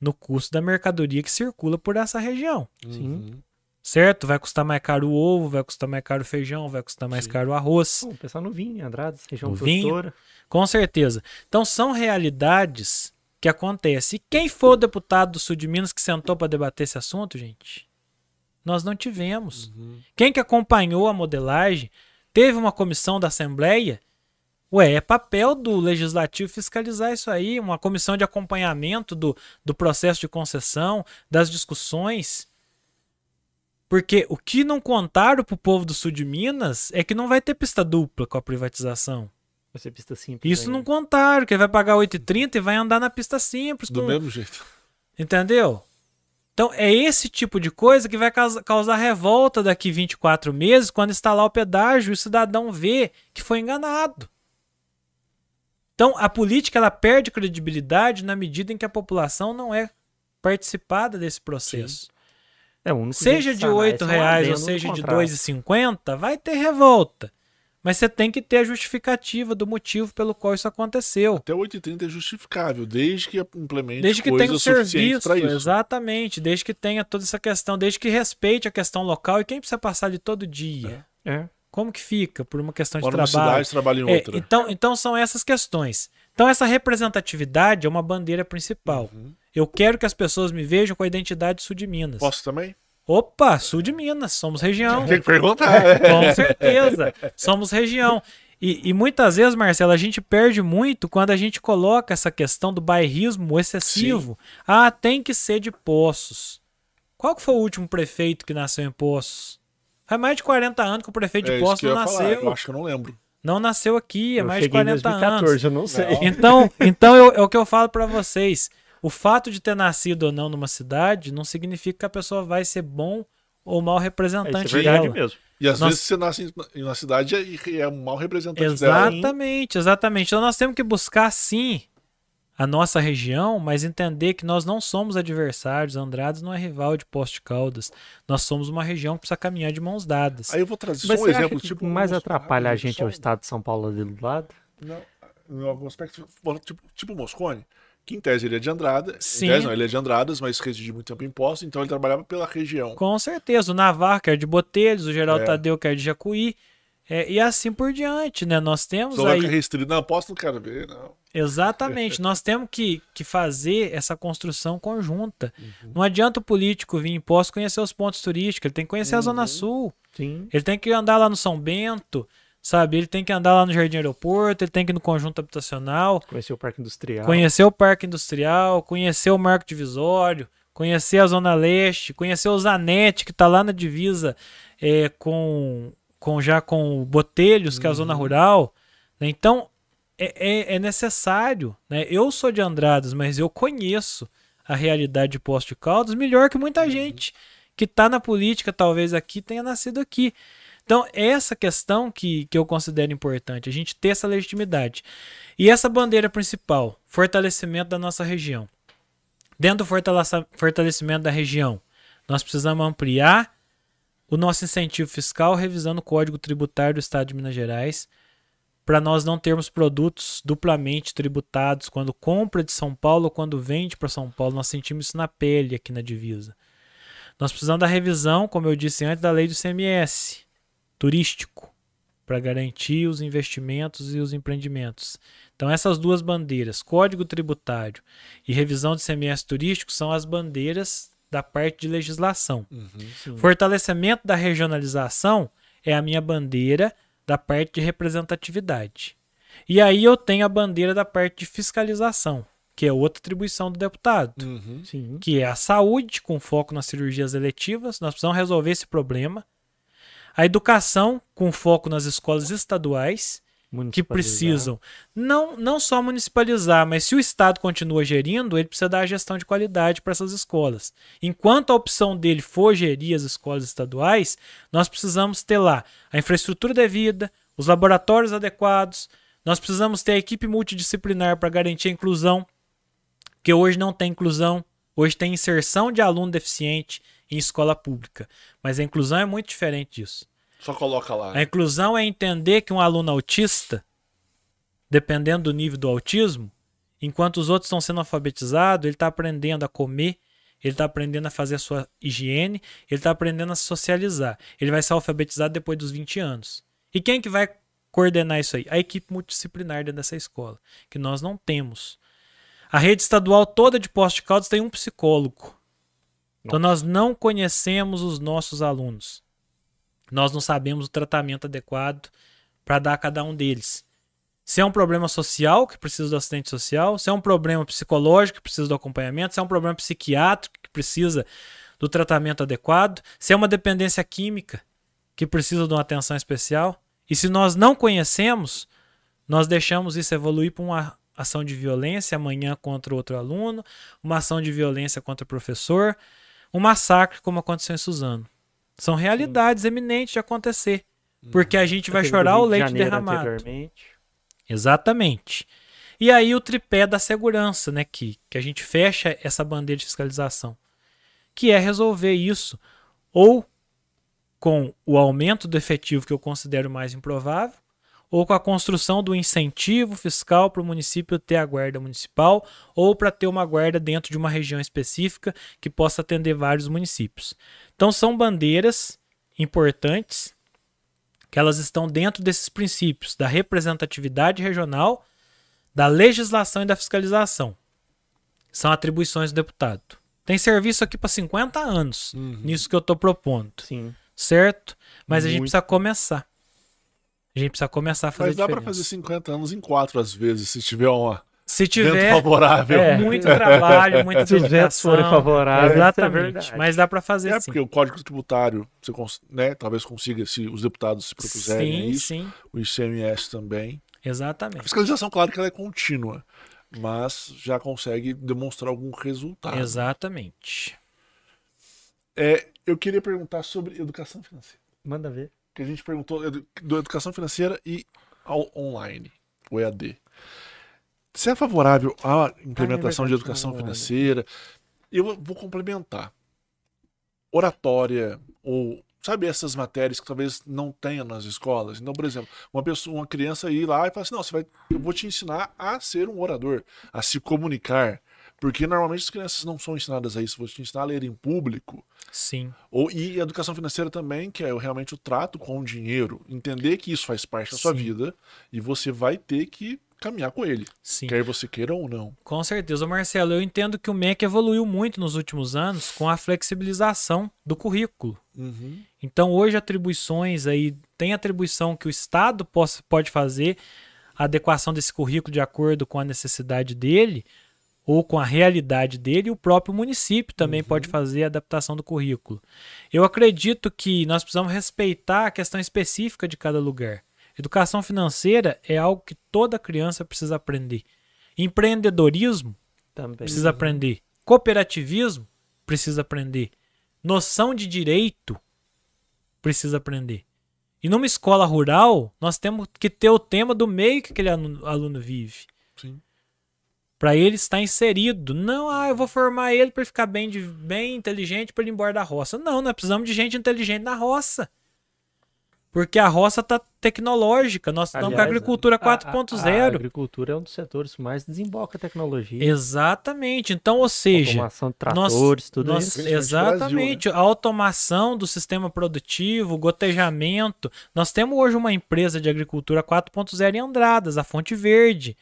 no custo da mercadoria que circula por essa região, Sim. certo? Vai custar mais caro o ovo, vai custar mais caro o feijão, vai custar mais Sim. caro o arroz, Bom, pensar no vinho, Andradas, região No vinho. produtora. com certeza. Então são realidades que acontecem. E quem foi o deputado do Sul de Minas que sentou para debater esse assunto, gente? Nós não tivemos. Quem que acompanhou a modelagem? Teve uma comissão da Assembleia? Ué, é papel do Legislativo fiscalizar isso aí, uma comissão de acompanhamento do, do processo de concessão, das discussões. Porque o que não contaram pro povo do sul de Minas é que não vai ter pista dupla com a privatização. Vai ser pista simples. Isso não ainda. contaram, que vai pagar 8,30 e vai andar na pista simples. Do com- mesmo jeito. Entendeu? Então é esse tipo de coisa que vai causa- causar revolta daqui 24 meses quando instalar o pedágio e o cidadão vê que foi enganado. Então a política ela perde credibilidade na medida em que a população não é participada desse processo. É, o único Seja de 8 é reais ou seja de contrato. 2,50, vai ter revolta. Mas você tem que ter a justificativa do motivo pelo qual isso aconteceu. Até 8,30 é justificável, desde que implemente Desde que tenha o serviço, exatamente. Desde que tenha toda essa questão, desde que respeite a questão local e quem precisa passar de todo dia. É. Como que fica por uma questão de Mora numa trabalho? cidade, trabalha em É, outra. então, então são essas questões. Então essa representatividade é uma bandeira principal. Uhum. Eu quero que as pessoas me vejam com a identidade sul de Minas. Posso também? Opa, sul de Minas, somos região. Tem que perguntar. né? Com certeza. Somos região. E, e muitas vezes, Marcelo, a gente perde muito quando a gente coloca essa questão do bairrismo excessivo. Ah, tem que ser de Poços. Qual que foi o último prefeito que nasceu em Poços? Faz mais de 40 anos que o prefeito de É isso Poços não ia falar. nasceu. Eu acho que eu não lembro. Não nasceu aqui, é Eu mais de cheguei em 40 anos. 2014, eu não sei. Então, então eu- é o que eu falo pra vocês. O fato de ter nascido ou não numa cidade não significa que a pessoa vai ser bom ou mau É, representante isso é verdade dela. mesmo. E às Nós- vezes você nasce em uma cidade e é um mau representante dela. Exatamente, exatamente. Então nós temos que buscar sim a nossa região, mas entender que nós não somos adversários. Andrades não é rival de Poste Caldas. Nós somos uma região que precisa caminhar de mãos dadas. Aí eu vou trazer Mas só um exemplo. que tipo, mais atrapalha a gente é o estado de São Paulo ali do lado? Não, em algum aspecto, tipo, tipo o Moscone, que em tese ele é de Andrada. Sim. Em tese não, ele é de Andradas, mas residiu muito tempo em Poços, então ele trabalhava pela região. Com certeza. O Navarro quer de Botelhos, o Geraldo É. Tadeu quer de Jacuí. é, e assim por diante, né? Nós temos Só aí. ficar restrito. Não, Poços não quero ver, não. Exatamente. Nós temos que, que fazer essa construção conjunta. Uhum. Não adianta o político vir em posto conhecer os pontos turísticos, ele tem que conhecer a Uhum. Zona Sul. Sim. Ele tem que andar lá no São Bento, sabe? Ele tem que andar lá no Jardim Aeroporto, ele tem que ir no conjunto habitacional, Conheci o Parque Industrial. conhecer o Parque Industrial, conhecer o Marco Divisório, conhecer a Zona Leste, conhecer o Zanete, que está lá na divisa é, com, com já com o Botelhos, que é a zona rural. né? Então, é, é- é necessário. Né? Eu sou de Andradas, mas eu conheço a realidade de Posto de Caldas melhor que muita gente que está na política, talvez aqui, tenha nascido aqui. Então, é essa questão que, que eu considero importante, a gente ter essa legitimidade. E essa bandeira principal, fortalecimento da nossa região. Dentro do fortalecimento da região, nós precisamos ampliar o nosso incentivo fiscal revisando o Código Tributário do Estado de Minas Gerais, para nós não termos produtos duplamente tributados quando compra de São Paulo ou quando vende para São Paulo. Nós sentimos isso na pele aqui na divisa. Nós precisamos da revisão, como eu disse antes, da lei do CMS turístico para garantir os investimentos e os empreendimentos. Então, essas duas bandeiras, Código Tributário e revisão do CMS turístico, são as bandeiras da parte de legislação. Sim. Fortalecimento da regionalização é a minha bandeira da parte de representatividade. E aí eu tenho a bandeira da parte de fiscalização, que é outra atribuição do deputado, Uhum. Sim. que é a saúde com foco nas cirurgias eletivas. Nós precisamos resolver esse problema. A educação com foco nas escolas estaduais que precisam não, não só municipalizar, mas se o Estado continua gerindo, ele precisa dar a gestão de qualidade para essas escolas. Enquanto a opção dele for gerir as escolas estaduais, nós precisamos ter lá a infraestrutura devida, os laboratórios adequados, nós precisamos ter a equipe multidisciplinar para garantir a inclusão, que hoje não tem inclusão, hoje tem inserção de aluno deficiente em escola pública, mas a inclusão é muito diferente disso. Só coloca lá. A inclusão é entender que um aluno autista, dependendo do nível do autismo, enquanto os outros estão sendo alfabetizados, ele está aprendendo a comer, ele está aprendendo a fazer a sua higiene, ele está aprendendo a se socializar. Ele vai ser alfabetizado depois dos 20 anos. E quem que vai coordenar isso aí? A equipe multidisciplinar dentro dessa escola, que nós não temos. A rede estadual toda de Posto de Caldas tem um psicólogo. Então nós não conhecemos os nossos alunos. Nós não sabemos o tratamento adequado para dar a cada um deles. Se é um problema social, que precisa do assistente social, se é um problema psicológico, que precisa do acompanhamento, se é um problema psiquiátrico, que precisa do tratamento adequado, se é uma dependência química, que precisa de uma atenção especial. E se nós não conhecemos, nós deixamos isso evoluir para uma ação de violência amanhã contra outro aluno, uma ação de violência contra o professor, um massacre como aconteceu em Suzano. São realidades eminentes de acontecer. Porque a gente vai chorar o de leite Janeiro derramado. Exatamente. E aí o tripé da segurança, né, que, que a gente fecha essa bandeira de fiscalização, que é resolver isso ou com o aumento do efetivo que eu considero mais improvável, ou com a construção do incentivo fiscal para o município ter a guarda municipal, ou para ter uma guarda dentro de uma região específica que possa atender vários municípios. Então são bandeiras importantes que elas estão dentro desses princípios da representatividade regional, da legislação e da fiscalização. São atribuições do deputado. Tem serviço aqui para 50 anos, Uhum. nisso que eu estou propondo, Sim. certo? Mas a gente Muito. precisa começar. A gente precisa começar a fazer Mas dá pra diferença. fazer 50 anos em quatro, às vezes, se tiver uma Se tiver favorável. É. muito trabalho, muita Se os ventos forem dedicação, favoráveis, Exatamente. é. Mas dá para fazer É, sim. porque o Código Tributário, você cons- né, talvez consiga, se os deputados se propuserem a Sim, isso, sim, o ICMS também. A exatamente. fiscalização, claro que ela é contínua, mas já consegue demonstrar algum resultado. Exatamente. É, eu queria perguntar sobre educação financeira. Manda ver. Que a gente perguntou do educação financeira e ao online, o EAD. Você é favorável à implementação de verdade, educação online. financeira? Eu vou- vou complementar. Oratória ou sabe essas matérias que talvez não tenha nas escolas. Então, por exemplo, uma pessoa, uma criança ir lá e falar assim: "Não, você vai, eu vou te ensinar a ser um orador, a se comunicar". Porque normalmente as crianças não são ensinadas a isso, te ensinar a ler em público. Sim. Ou, e educação financeira também, que é realmente o trato com o dinheiro. Entender que isso faz parte da sua Sim. vida e você vai ter que caminhar com ele. Sim. Quer você queira ou não. Com certeza, Marcelo. Eu entendo que o MEC evoluiu muito nos últimos anos com a flexibilização do currículo. Então, hoje, atribuições aí, tem atribuição que o Estado possa, pode fazer a adequação desse currículo de acordo com a necessidade dele ou com a realidade dele, e o próprio município também pode fazer a adaptação do currículo. Eu acredito que nós precisamos respeitar a questão específica de cada lugar. Educação financeira é algo que toda criança precisa aprender. Empreendedorismo Também. precisa aprender. Cooperativismo precisa aprender. Noção de direito precisa aprender. E numa escola rural, nós temos que ter o tema do meio que aquele aluno vive. Sim. Para ele estar inserido. Não, ah, eu vou formar ele para ficar bem, de, bem inteligente para ele ir embora da roça. Não, nós precisamos de gente inteligente na roça. Porque a roça tá tecnológica. Nós estamos com a agricultura a- a- A, 4.0. agricultura é um dos setores que mais desemboca a tecnologia. Exatamente. Então, ou seja, Automação de nós- tratores, tudo nós- isso. Exatamente, a automação do sistema produtivo, o gotejamento. Nós temos hoje uma empresa de agricultura 4.0 em Andradas, a Fonte Verde,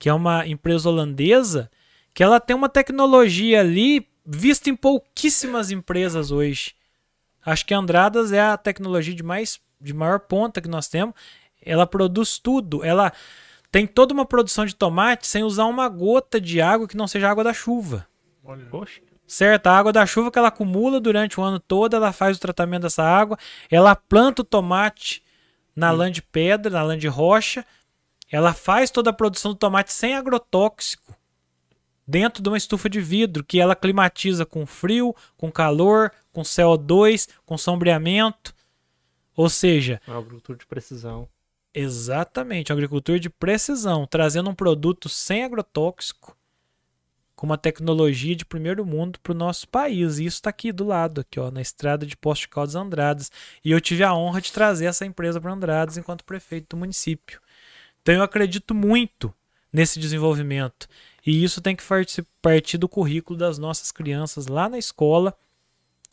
que é uma empresa holandesa, que ela tem uma tecnologia ali vista em pouquíssimas empresas hoje. Acho que Andradas é a tecnologia de mais de maior ponta que nós temos, ela produz tudo. Ela tem toda uma produção de tomate sem usar uma gota de água que não seja água da chuva. Olha. Poxa. Certo? A água da chuva que ela acumula durante o ano todo, ela faz o tratamento dessa água, ela planta o tomate na lã de pedra, na lã de rocha, ela faz toda a produção do tomate sem agrotóxico dentro de uma estufa de vidro que ela climatiza com frio, com calor, com CO2, com sombreamento. Ou seja, Uma agricultura de precisão. Exatamente, uma agricultura de precisão, trazendo um produto sem agrotóxico, com uma tecnologia de primeiro mundo para o nosso país. E isso está aqui do lado, aqui, ó, na estrada de Posto de Caldas Andradas. E eu tive a honra de trazer essa empresa para Andradas enquanto prefeito do município. Então eu acredito muito nesse desenvolvimento. E isso tem que partir do currículo das nossas crianças lá na escola.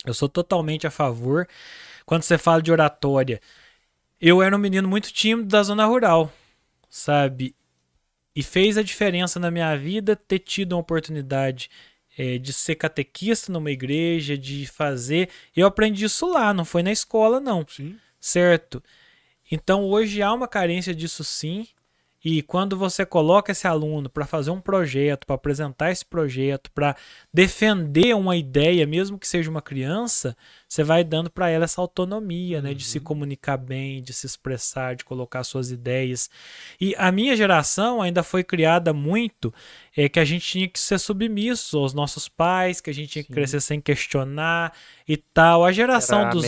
Eu sou totalmente a favor. Quando você fala de oratória, eu era um menino muito tímido da zona rural, sabe? E fez a diferença na minha vida ter tido uma oportunidade eh, de ser catequista numa igreja, de fazer. Eu aprendi isso lá, não foi na escola, não Sim. certo? Então hoje há uma carência disso sim. E quando você coloca esse aluno para fazer um projeto, para apresentar esse projeto, para defender uma ideia, mesmo que seja uma criança, você vai dando para ela essa autonomia, né, de se comunicar bem, de se expressar, de colocar suas ideias. E a minha geração ainda foi criada muito é que a gente tinha que ser submisso aos nossos pais, que a gente tinha que Sim. crescer sem questionar e tal. A geração Era dos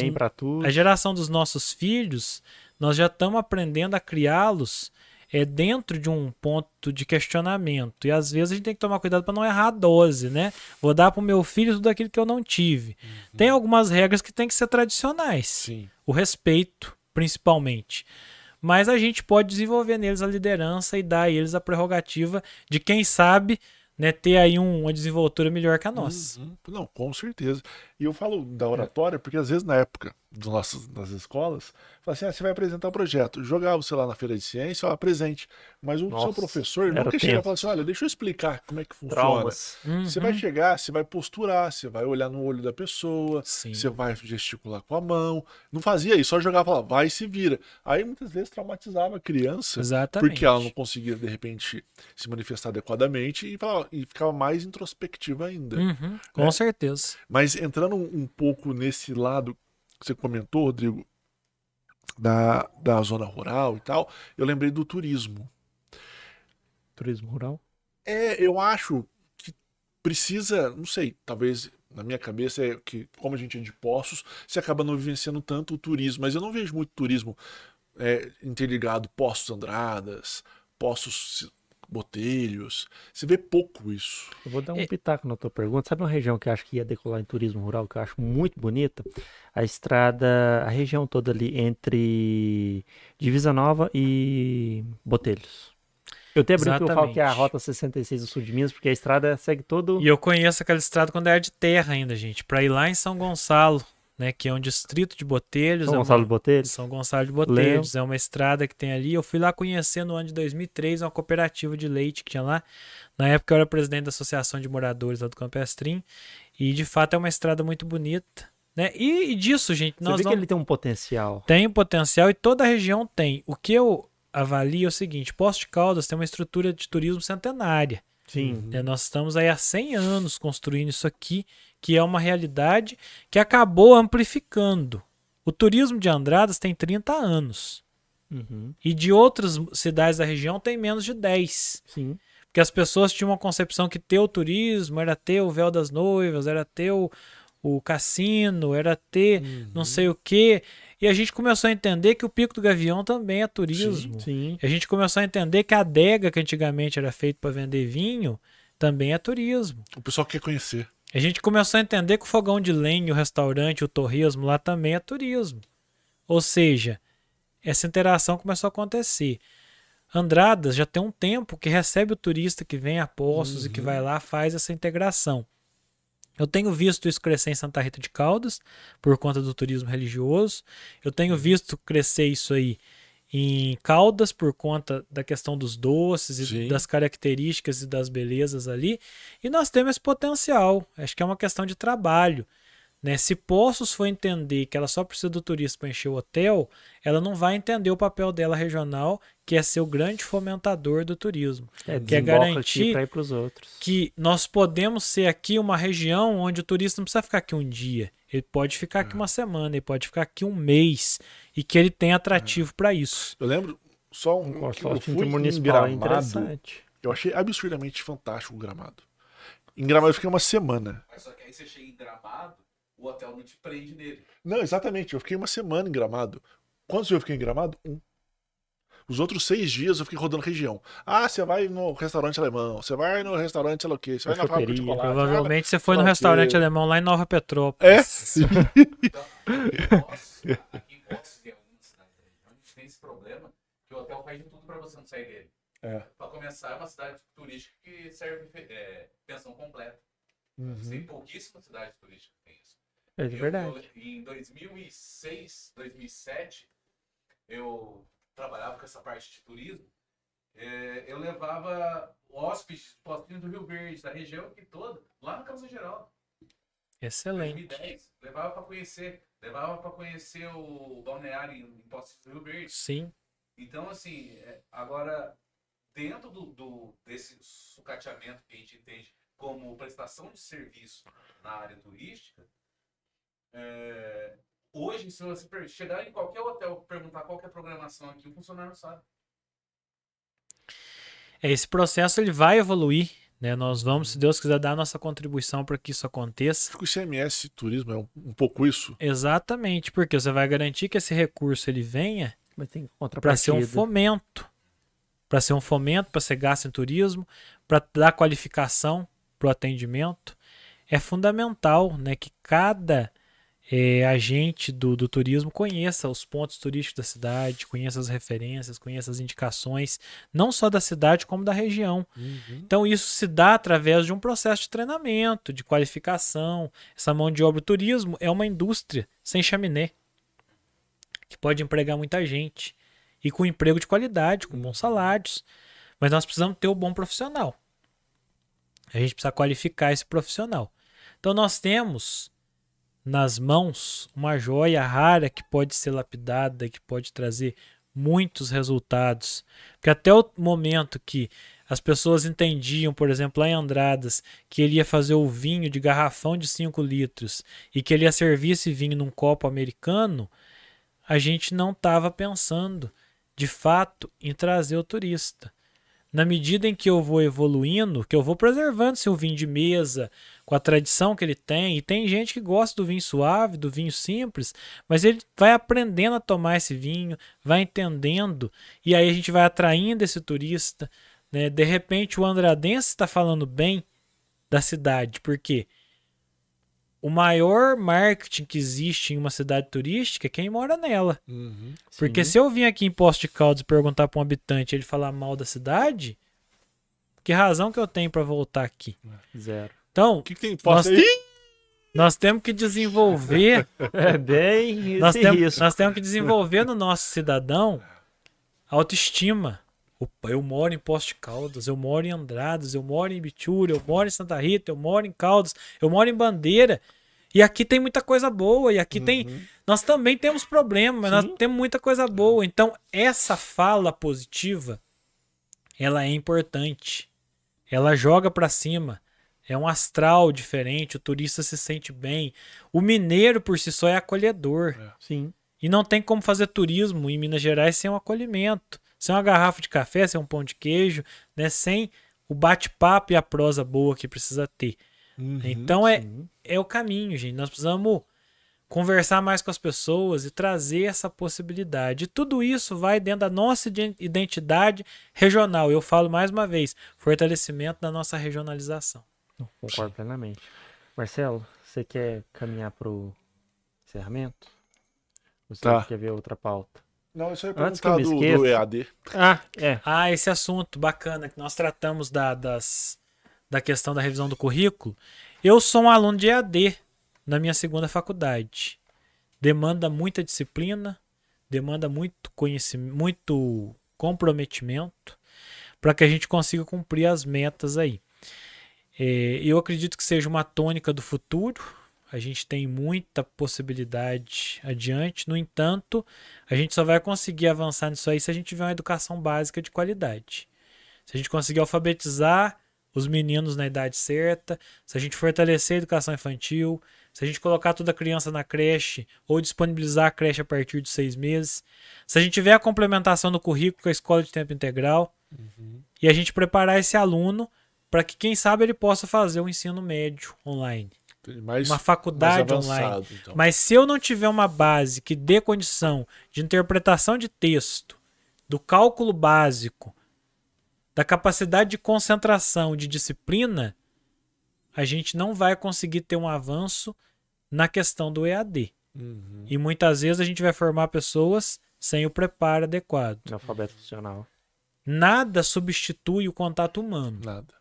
a geração dos nossos filhos, nós já estamos aprendendo a criá-los é, dentro de um ponto de questionamento. E às vezes a gente tem que tomar cuidado para não errar a dose, né? Vou dar para o meu filho tudo aquilo que eu não tive. Tem algumas regras que têm que ser tradicionais. Sim. O respeito, principalmente. Mas a gente pode desenvolver neles a liderança e dar a eles a prerrogativa de, quem sabe, né, ter aí um- uma desenvoltura melhor que a nossa. Uhum. Não, com certeza. E eu falo da oratória porque às vezes na época dos nossos, das escolas, fala assim, ah, você vai apresentar um projeto. Jogava você lá na feira de ciência, ó, apresente. Mas o seu Nossa, professor era nunca chega e fala assim, olha, deixa eu explicar como é que funciona. Traumas. Você Uhum. vai chegar, você vai posturar, você vai olhar no olho da pessoa, Sim. você vai gesticular com a mão. Não fazia isso, só jogava e falava, vai e se vira. Aí muitas vezes traumatizava a criança, Exatamente. porque ela não conseguia, de repente, se manifestar adequadamente e, falava- e ficava mais introspectiva ainda. Uhum, com É. certeza. Mas entrando um, um pouco nesse lado que você comentou, Rodrigo, da, da zona rural e tal, eu lembrei do turismo. Turismo rural. É, eu acho que precisa, não sei, talvez na minha cabeça é que, como a gente é de poços, você acaba não vivenciando tanto o turismo, mas eu não vejo muito turismo é, interligado, poços Andradas, poços Botelhos. Você vê pouco isso. Eu vou dar um É. pitaco na tua pergunta. Sabe uma região que eu acho que ia decolar em turismo rural, que eu acho muito bonita? A estrada, a região toda ali entre Divisa Nova e Botelhos. Eu até brinco que eu falo que é a. Rota 66 do sul de Minas, porque a estrada segue todo... E eu conheço aquela estrada quando era de terra ainda, gente. Pra ir lá em São Gonçalo, né? Que é um distrito de Botelhos. São é Gonçalo uma... de Botelhos. São Gonçalo de Botelhos. É uma estrada que tem ali. Eu fui lá conhecer no ano de 2003 uma cooperativa de leite que tinha lá. Na época eu era presidente da Associação de Moradores lá do Campestrim. E de fato é uma estrada muito bonita. Né? E, e disso, gente, Você nós vê não... que ele tem um potencial. Tem potencial e toda a região tem. O que eu avalio é o seguinte: Posto de Caldas tem uma estrutura de turismo centenária. Sim. né? Nós estamos aí há 100 anos construindo isso aqui, que é uma realidade que acabou amplificando. O turismo de Andradas tem 30 anos. Uhum. E de outras cidades da região tem menos de 10. Sim. Porque as pessoas tinham uma concepção que ter o turismo era ter o véu das noivas, era ter o, o cassino, era ter não sei o quê. E a gente começou a entender que o Pico do Gavião também é turismo. Sim. E a gente começou a entender que a adega que antigamente era feita para vender vinho também é turismo. O pessoal quer conhecer. A gente começou a entender que o fogão de lenha, o restaurante, o torresmo lá também é turismo. Ou seja, essa interação começou a acontecer. Andradas já tem um tempo que recebe o turista que vem a Poços e que vai lá faz essa integração. Eu tenho visto isso crescer em Santa Rita de Caldas por conta do turismo religioso. Eu tenho visto crescer isso aí em Caldas por conta da questão dos doces e Sim. das características e das belezas ali. E nós temos esse potencial. Acho que é uma questão de trabalho. Né? Se Poços for entender que ela só precisa do turista para encher o hotel, ela não vai entender o papel dela regional, que é ser o grande fomentador do turismo. É, Que é garantir aqui pra ir pros outros. Que nós podemos ser aqui uma região onde o turista não precisa ficar aqui um dia. Ele pode ficar aqui uma semana, ele pode ficar aqui um mês. E que ele tem atrativo para isso. Eu lembro só um. Que eu fui em é Gramado, interessante. eu achei absurdamente fantástico o gramado. Em Gramado eu fiquei uma semana. Mas só que aí você chega em Gramado, o hotel não te prende nele. Não, exatamente. Eu fiquei uma semana em Gramado. Quantos dias eu fiquei em Gramado? Um. Os outros seis dias eu fiquei rodando região. Ah, você vai no restaurante alemão, você vai no restaurante, sei lá o quê, você vai na fábrica de chocolate. Provavelmente você foi no restaurante alemão lá em Nova É? Petrópolis. Então, aqui em Poços, aqui em Poços, que é uma cidade da região, a gente tem esse problema que o hotel faz de tudo para você não sair dele. É. Para começar, é uma cidade turística que serve é, pensão completa. Uhum. Tem pouquíssimas cidades turísticas que tem isso. É Eu- verdade. eu- em 2006, 2007, eu trabalhava com essa parte de turismo. É, eu levava hóspedes de postinho do Rio Verde, da região aqui toda, lá na Casa Geral. Excelente. 2010. Levava para conhecer. Levava para conhecer o balneário em, Postos do Rio Verde. Sim. Então, assim, é, agora, dentro do, do- desse sucateamento que a gente entende como prestação de serviço na área turística, é, hoje, se você chegar em qualquer hotel e perguntar qual que é a programação aqui, o funcionário não sabe. É, Esse processo ele vai evoluir. Né? Nós vamos, se Deus quiser, dar a nossa contribuição para que isso aconteça. O ICMS turismo é um, um pouco isso. Exatamente, porque você vai garantir que esse recurso ele venha para ser um fomento, para ser um fomento, para ser gasto em turismo, para dar qualificação para o atendimento. É fundamental né, que cada eh, agente do, do turismo conheça os pontos turísticos da cidade, conheça as referências, conheça as indicações, não só da cidade, como da região. Então, isso se dá através de um processo de treinamento, de qualificação. Essa mão de obra, o turismo é uma indústria sem chaminé, que pode empregar muita gente e com emprego de qualidade, com bons salários. Mas nós precisamos ter o bom profissional. A gente precisa qualificar esse profissional. Então, nós temos nas mãos uma joia rara que pode ser lapidada, que pode trazer muitos resultados. Porque até o momento que as pessoas entendiam, por exemplo, lá em Andradas, que ele ia fazer o vinho de garrafão de 5 litros e que ele ia servir esse vinho num copo americano, a gente não estava pensando, de fato, em trazer o turista. Na medida em que eu vou evoluindo, que eu vou preservando seu vinho de mesa, com a tradição que ele tem, e tem gente que gosta do vinho suave, do vinho simples, mas ele vai aprendendo a tomar esse vinho, vai entendendo, e aí a gente vai atraindo esse turista. Né? De repente o andradense está falando bem da cidade, porque o maior marketing que existe em uma cidade turística é quem mora nela. Porque se eu vim aqui em Posto de Caldas e perguntar para um habitante e ele falar mal da cidade, que razão que eu tenho para voltar aqui? Zero. Então, O que, que tem nós, te- nós temos que desenvolver, É bem nós temos, nós temos que desenvolver no nosso cidadão autoestima. Opa, eu moro em Posto de Caldas, eu moro em Andradas, eu moro em Bitura, eu moro em Santa Rita, eu moro em Caldas, eu moro em Bandeira. E aqui tem muita coisa boa, e aqui tem. Nós também temos problemas, mas nós temos muita coisa boa. Então, essa fala positiva, ela é importante. Ela joga pra cima. É um astral diferente, o turista se sente bem. O mineiro por si só é acolhedor. Sim. E não tem como fazer turismo em Minas Gerais sem um acolhimento, sem uma garrafa de café, sem um pão de queijo, né? sem o bate-papo e a prosa boa que precisa ter. então é, é o caminho, gente. Nós precisamos conversar mais com as pessoas e trazer essa possibilidade. E tudo isso vai dentro da nossa iden- identidade regional. Eu falo mais uma vez, fortalecimento da nossa regionalização. Concordo plenamente. Marcelo, você quer caminhar pro encerramento? Você Tá. quer ver outra pauta? Não, isso aí é Antes que eu perguntar me do, esqueça. do EAD. Ah, é. Ah, esse assunto bacana que nós tratamos da, das, da questão da revisão do currículo. Eu sou um aluno de EAD na minha segunda faculdade. Demanda muita disciplina, demanda muito conhecimento, muito comprometimento para que a gente consiga cumprir as metas aí. É, eu acredito que seja uma tônica do futuro. A gente tem muita possibilidade adiante. No entanto, a gente só vai conseguir avançar nisso aí se a gente tiver uma educação básica de qualidade. Se a gente conseguir alfabetizar os meninos na idade certa, se a gente fortalecer a educação infantil, se a gente colocar toda a criança na creche ou disponibilizar a creche a partir de seis meses, se a gente tiver a complementação do currículo com a escola de tempo integral Uhum. e a gente preparar esse aluno para que, quem sabe, ele possa fazer o ensino médio online, Mais, uma mais faculdade online. avançado, então. Mas se eu não tiver uma base que dê condição de interpretação de texto, do cálculo básico, da capacidade de concentração, de disciplina, a gente não vai conseguir ter um avanço na questão do EAD. Uhum. E muitas vezes a gente vai formar pessoas sem o preparo adequado. Analfabeto funcional. Nada substitui o contato humano. Nada.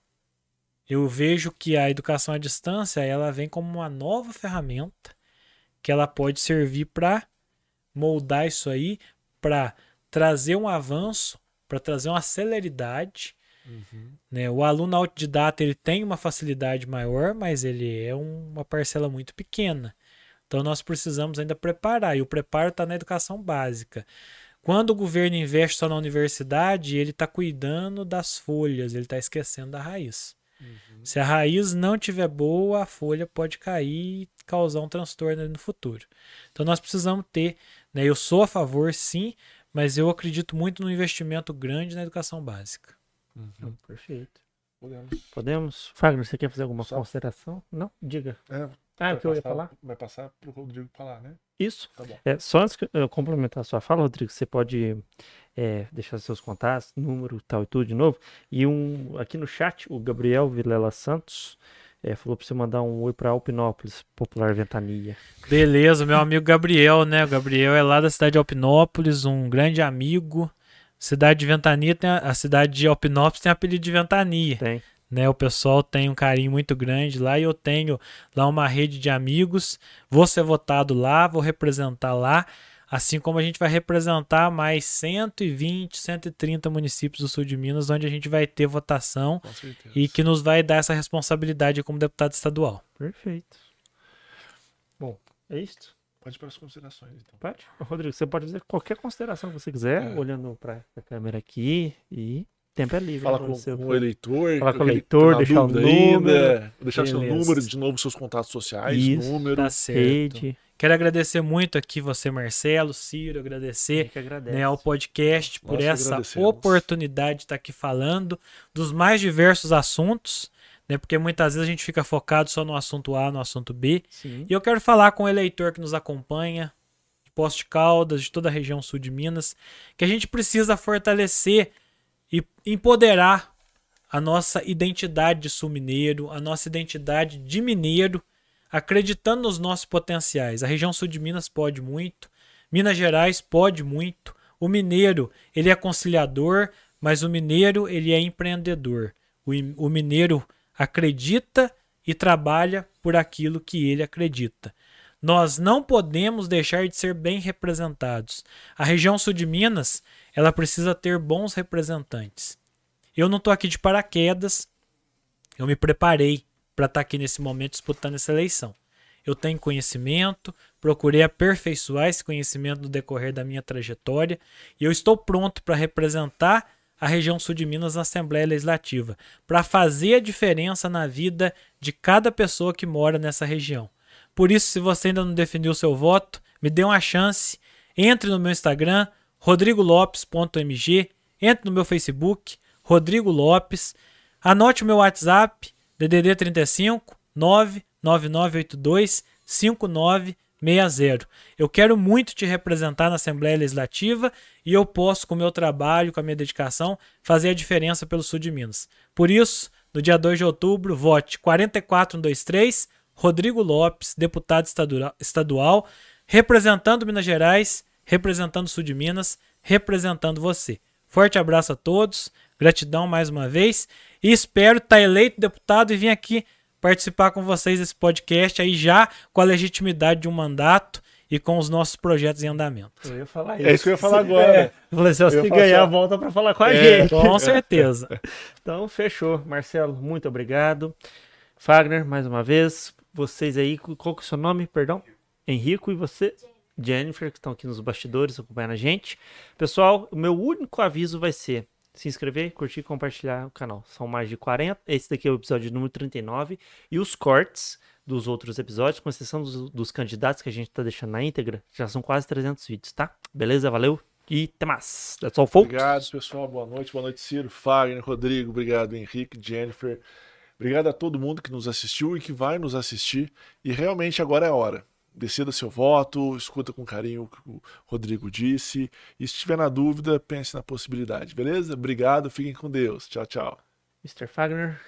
Eu vejo que a educação à distância ela vem como uma nova ferramenta que ela pode servir para moldar isso aí, para trazer um avanço, para trazer uma celeridade. Uhum. Né? O aluno autodidata ele tem uma facilidade maior, mas ele é um- uma parcela muito pequena. Então nós precisamos ainda preparar, e o preparo está na educação básica. Quando o governo investe só na universidade, ele está cuidando das folhas, ele está esquecendo da raiz. Se a raiz não tiver boa, a folha pode cair e causar um transtorno ali no futuro. Então nós precisamos ter, né? Eu sou a favor, sim, mas eu acredito muito no investimento grande na educação básica. Não, perfeito. Podemos. Podemos? Fagner, você quer fazer alguma Só- consideração? Não? Diga. É, Ah, vai o que eu ia passar- falar? Vai passar pro Rodrigo falar, né? Isso. Tá bom. É, só antes que eu complementar a sua fala, Rodrigo, você pode é, deixar seus contatos, número, tal e tudo de novo. E um aqui no chat, o Gabriel Vilela Santos é, falou para você mandar um oi para Alpinópolis, Popular Ventania. Beleza, meu amigo Gabriel, né? O Gabriel é lá da cidade de Alpinópolis, um grande amigo. Cidade de Ventania tem a, a cidade de Alpinópolis tem apelido de Ventania, Tem. né? O pessoal tem um carinho muito grande lá e eu tenho lá uma rede de amigos. Vou ser votado lá, vou representar lá, assim como a gente vai representar mais 120, 130 municípios do sul de Minas, onde a gente vai ter votação e que nos vai dar essa responsabilidade como deputado estadual. Perfeito. Bom, é isso. Pode ir para as considerações, então. Pode. Rodrigo, você pode fazer qualquer consideração que você quiser, É. olhando para a câmera aqui e tempo é livre. Fala pra com, você. com o eleitor. Falar com o eleitor, tá deixar o número. Deixar seu Beleza. número, de novo seus contatos sociais, Isso, número. Tá certo. Rede. Quero agradecer muito aqui você, Marcelo, Ciro, agradecer né, ao podcast por Nós essa oportunidade de estar aqui falando dos mais diversos assuntos, né? Porque muitas vezes a gente fica focado só no assunto A, no assunto B. Sim. E eu quero falar com o eleitor que nos acompanha, de Poço de Caldas, de toda a região sul de Minas, que a gente precisa fortalecer e empoderar a nossa identidade de sul mineiro, a nossa identidade de mineiro, acreditando nos nossos potenciais. A região sul de Minas pode muito, Minas Gerais pode muito. O mineiro, ele é conciliador, mas o mineiro, ele é empreendedor. O, o mineiro acredita e trabalha por aquilo que ele acredita. Nós não podemos deixar de ser bem representados. A região sul de Minas, ela precisa ter bons representantes. Eu não estou aqui de paraquedas, eu me preparei para estar aqui nesse momento disputando essa eleição. Eu tenho conhecimento, procurei aperfeiçoar esse conhecimento no decorrer da minha trajetória e eu estou pronto para representar a região sul de Minas na Assembleia Legislativa, para fazer a diferença na vida de cada pessoa que mora nessa região. Por isso, se você ainda não definiu seu voto, me dê uma chance. Entre no meu Instagram, rodrigolopes.mg, entre no meu Facebook, Rodrigo Lopes. Anote o meu WhatsApp, DDD 35 99982 5960. Eu quero muito te representar na Assembleia Legislativa e eu posso, com o meu trabalho, com a minha dedicação, fazer a diferença pelo sul de Minas. Por isso, no dia 2 de outubro, vote 44123, Rodrigo Lopes, deputado estadual, representando Minas Gerais, representando o sul de Minas, representando você. Forte abraço a todos, gratidão mais uma vez e espero estar eleito deputado e vir aqui participar com vocês desse podcast aí já com a legitimidade de um mandato e com os nossos projetos em andamento. Eu ia falar É isso que eu ia falar agora. É. Eu falei assim, se ganhar, assim, volta para falar com a É. gente. Com certeza. Então, fechou. Marcelo, muito obrigado. Fagner, mais uma vez, vocês aí, qual que é o seu nome, perdão? Henrico e você? Jennifer, que estão aqui nos bastidores acompanhando a gente. Pessoal, o meu único aviso vai ser se inscrever, curtir e compartilhar o canal. São mais de 40. Esse daqui é o episódio número 39. E os cortes dos outros episódios, com exceção dos, dos candidatos que a gente tá deixando na íntegra, já são quase 300 vídeos, tá? Beleza? Valeu e até mais. That's all, folks. Obrigado, pessoal. Boa noite. Boa noite, Ciro, Fagner, Rodrigo. Obrigado, Henrique, Jennifer. Obrigado a todo mundo que nos assistiu e que vai nos assistir. E realmente agora é a hora. Decida seu voto, escuta com carinho o que o Rodrigo disse. E se estiver na dúvida, pense na possibilidade, beleza? Obrigado, fiquem com Deus. Tchau, tchau. Mr. Fagner.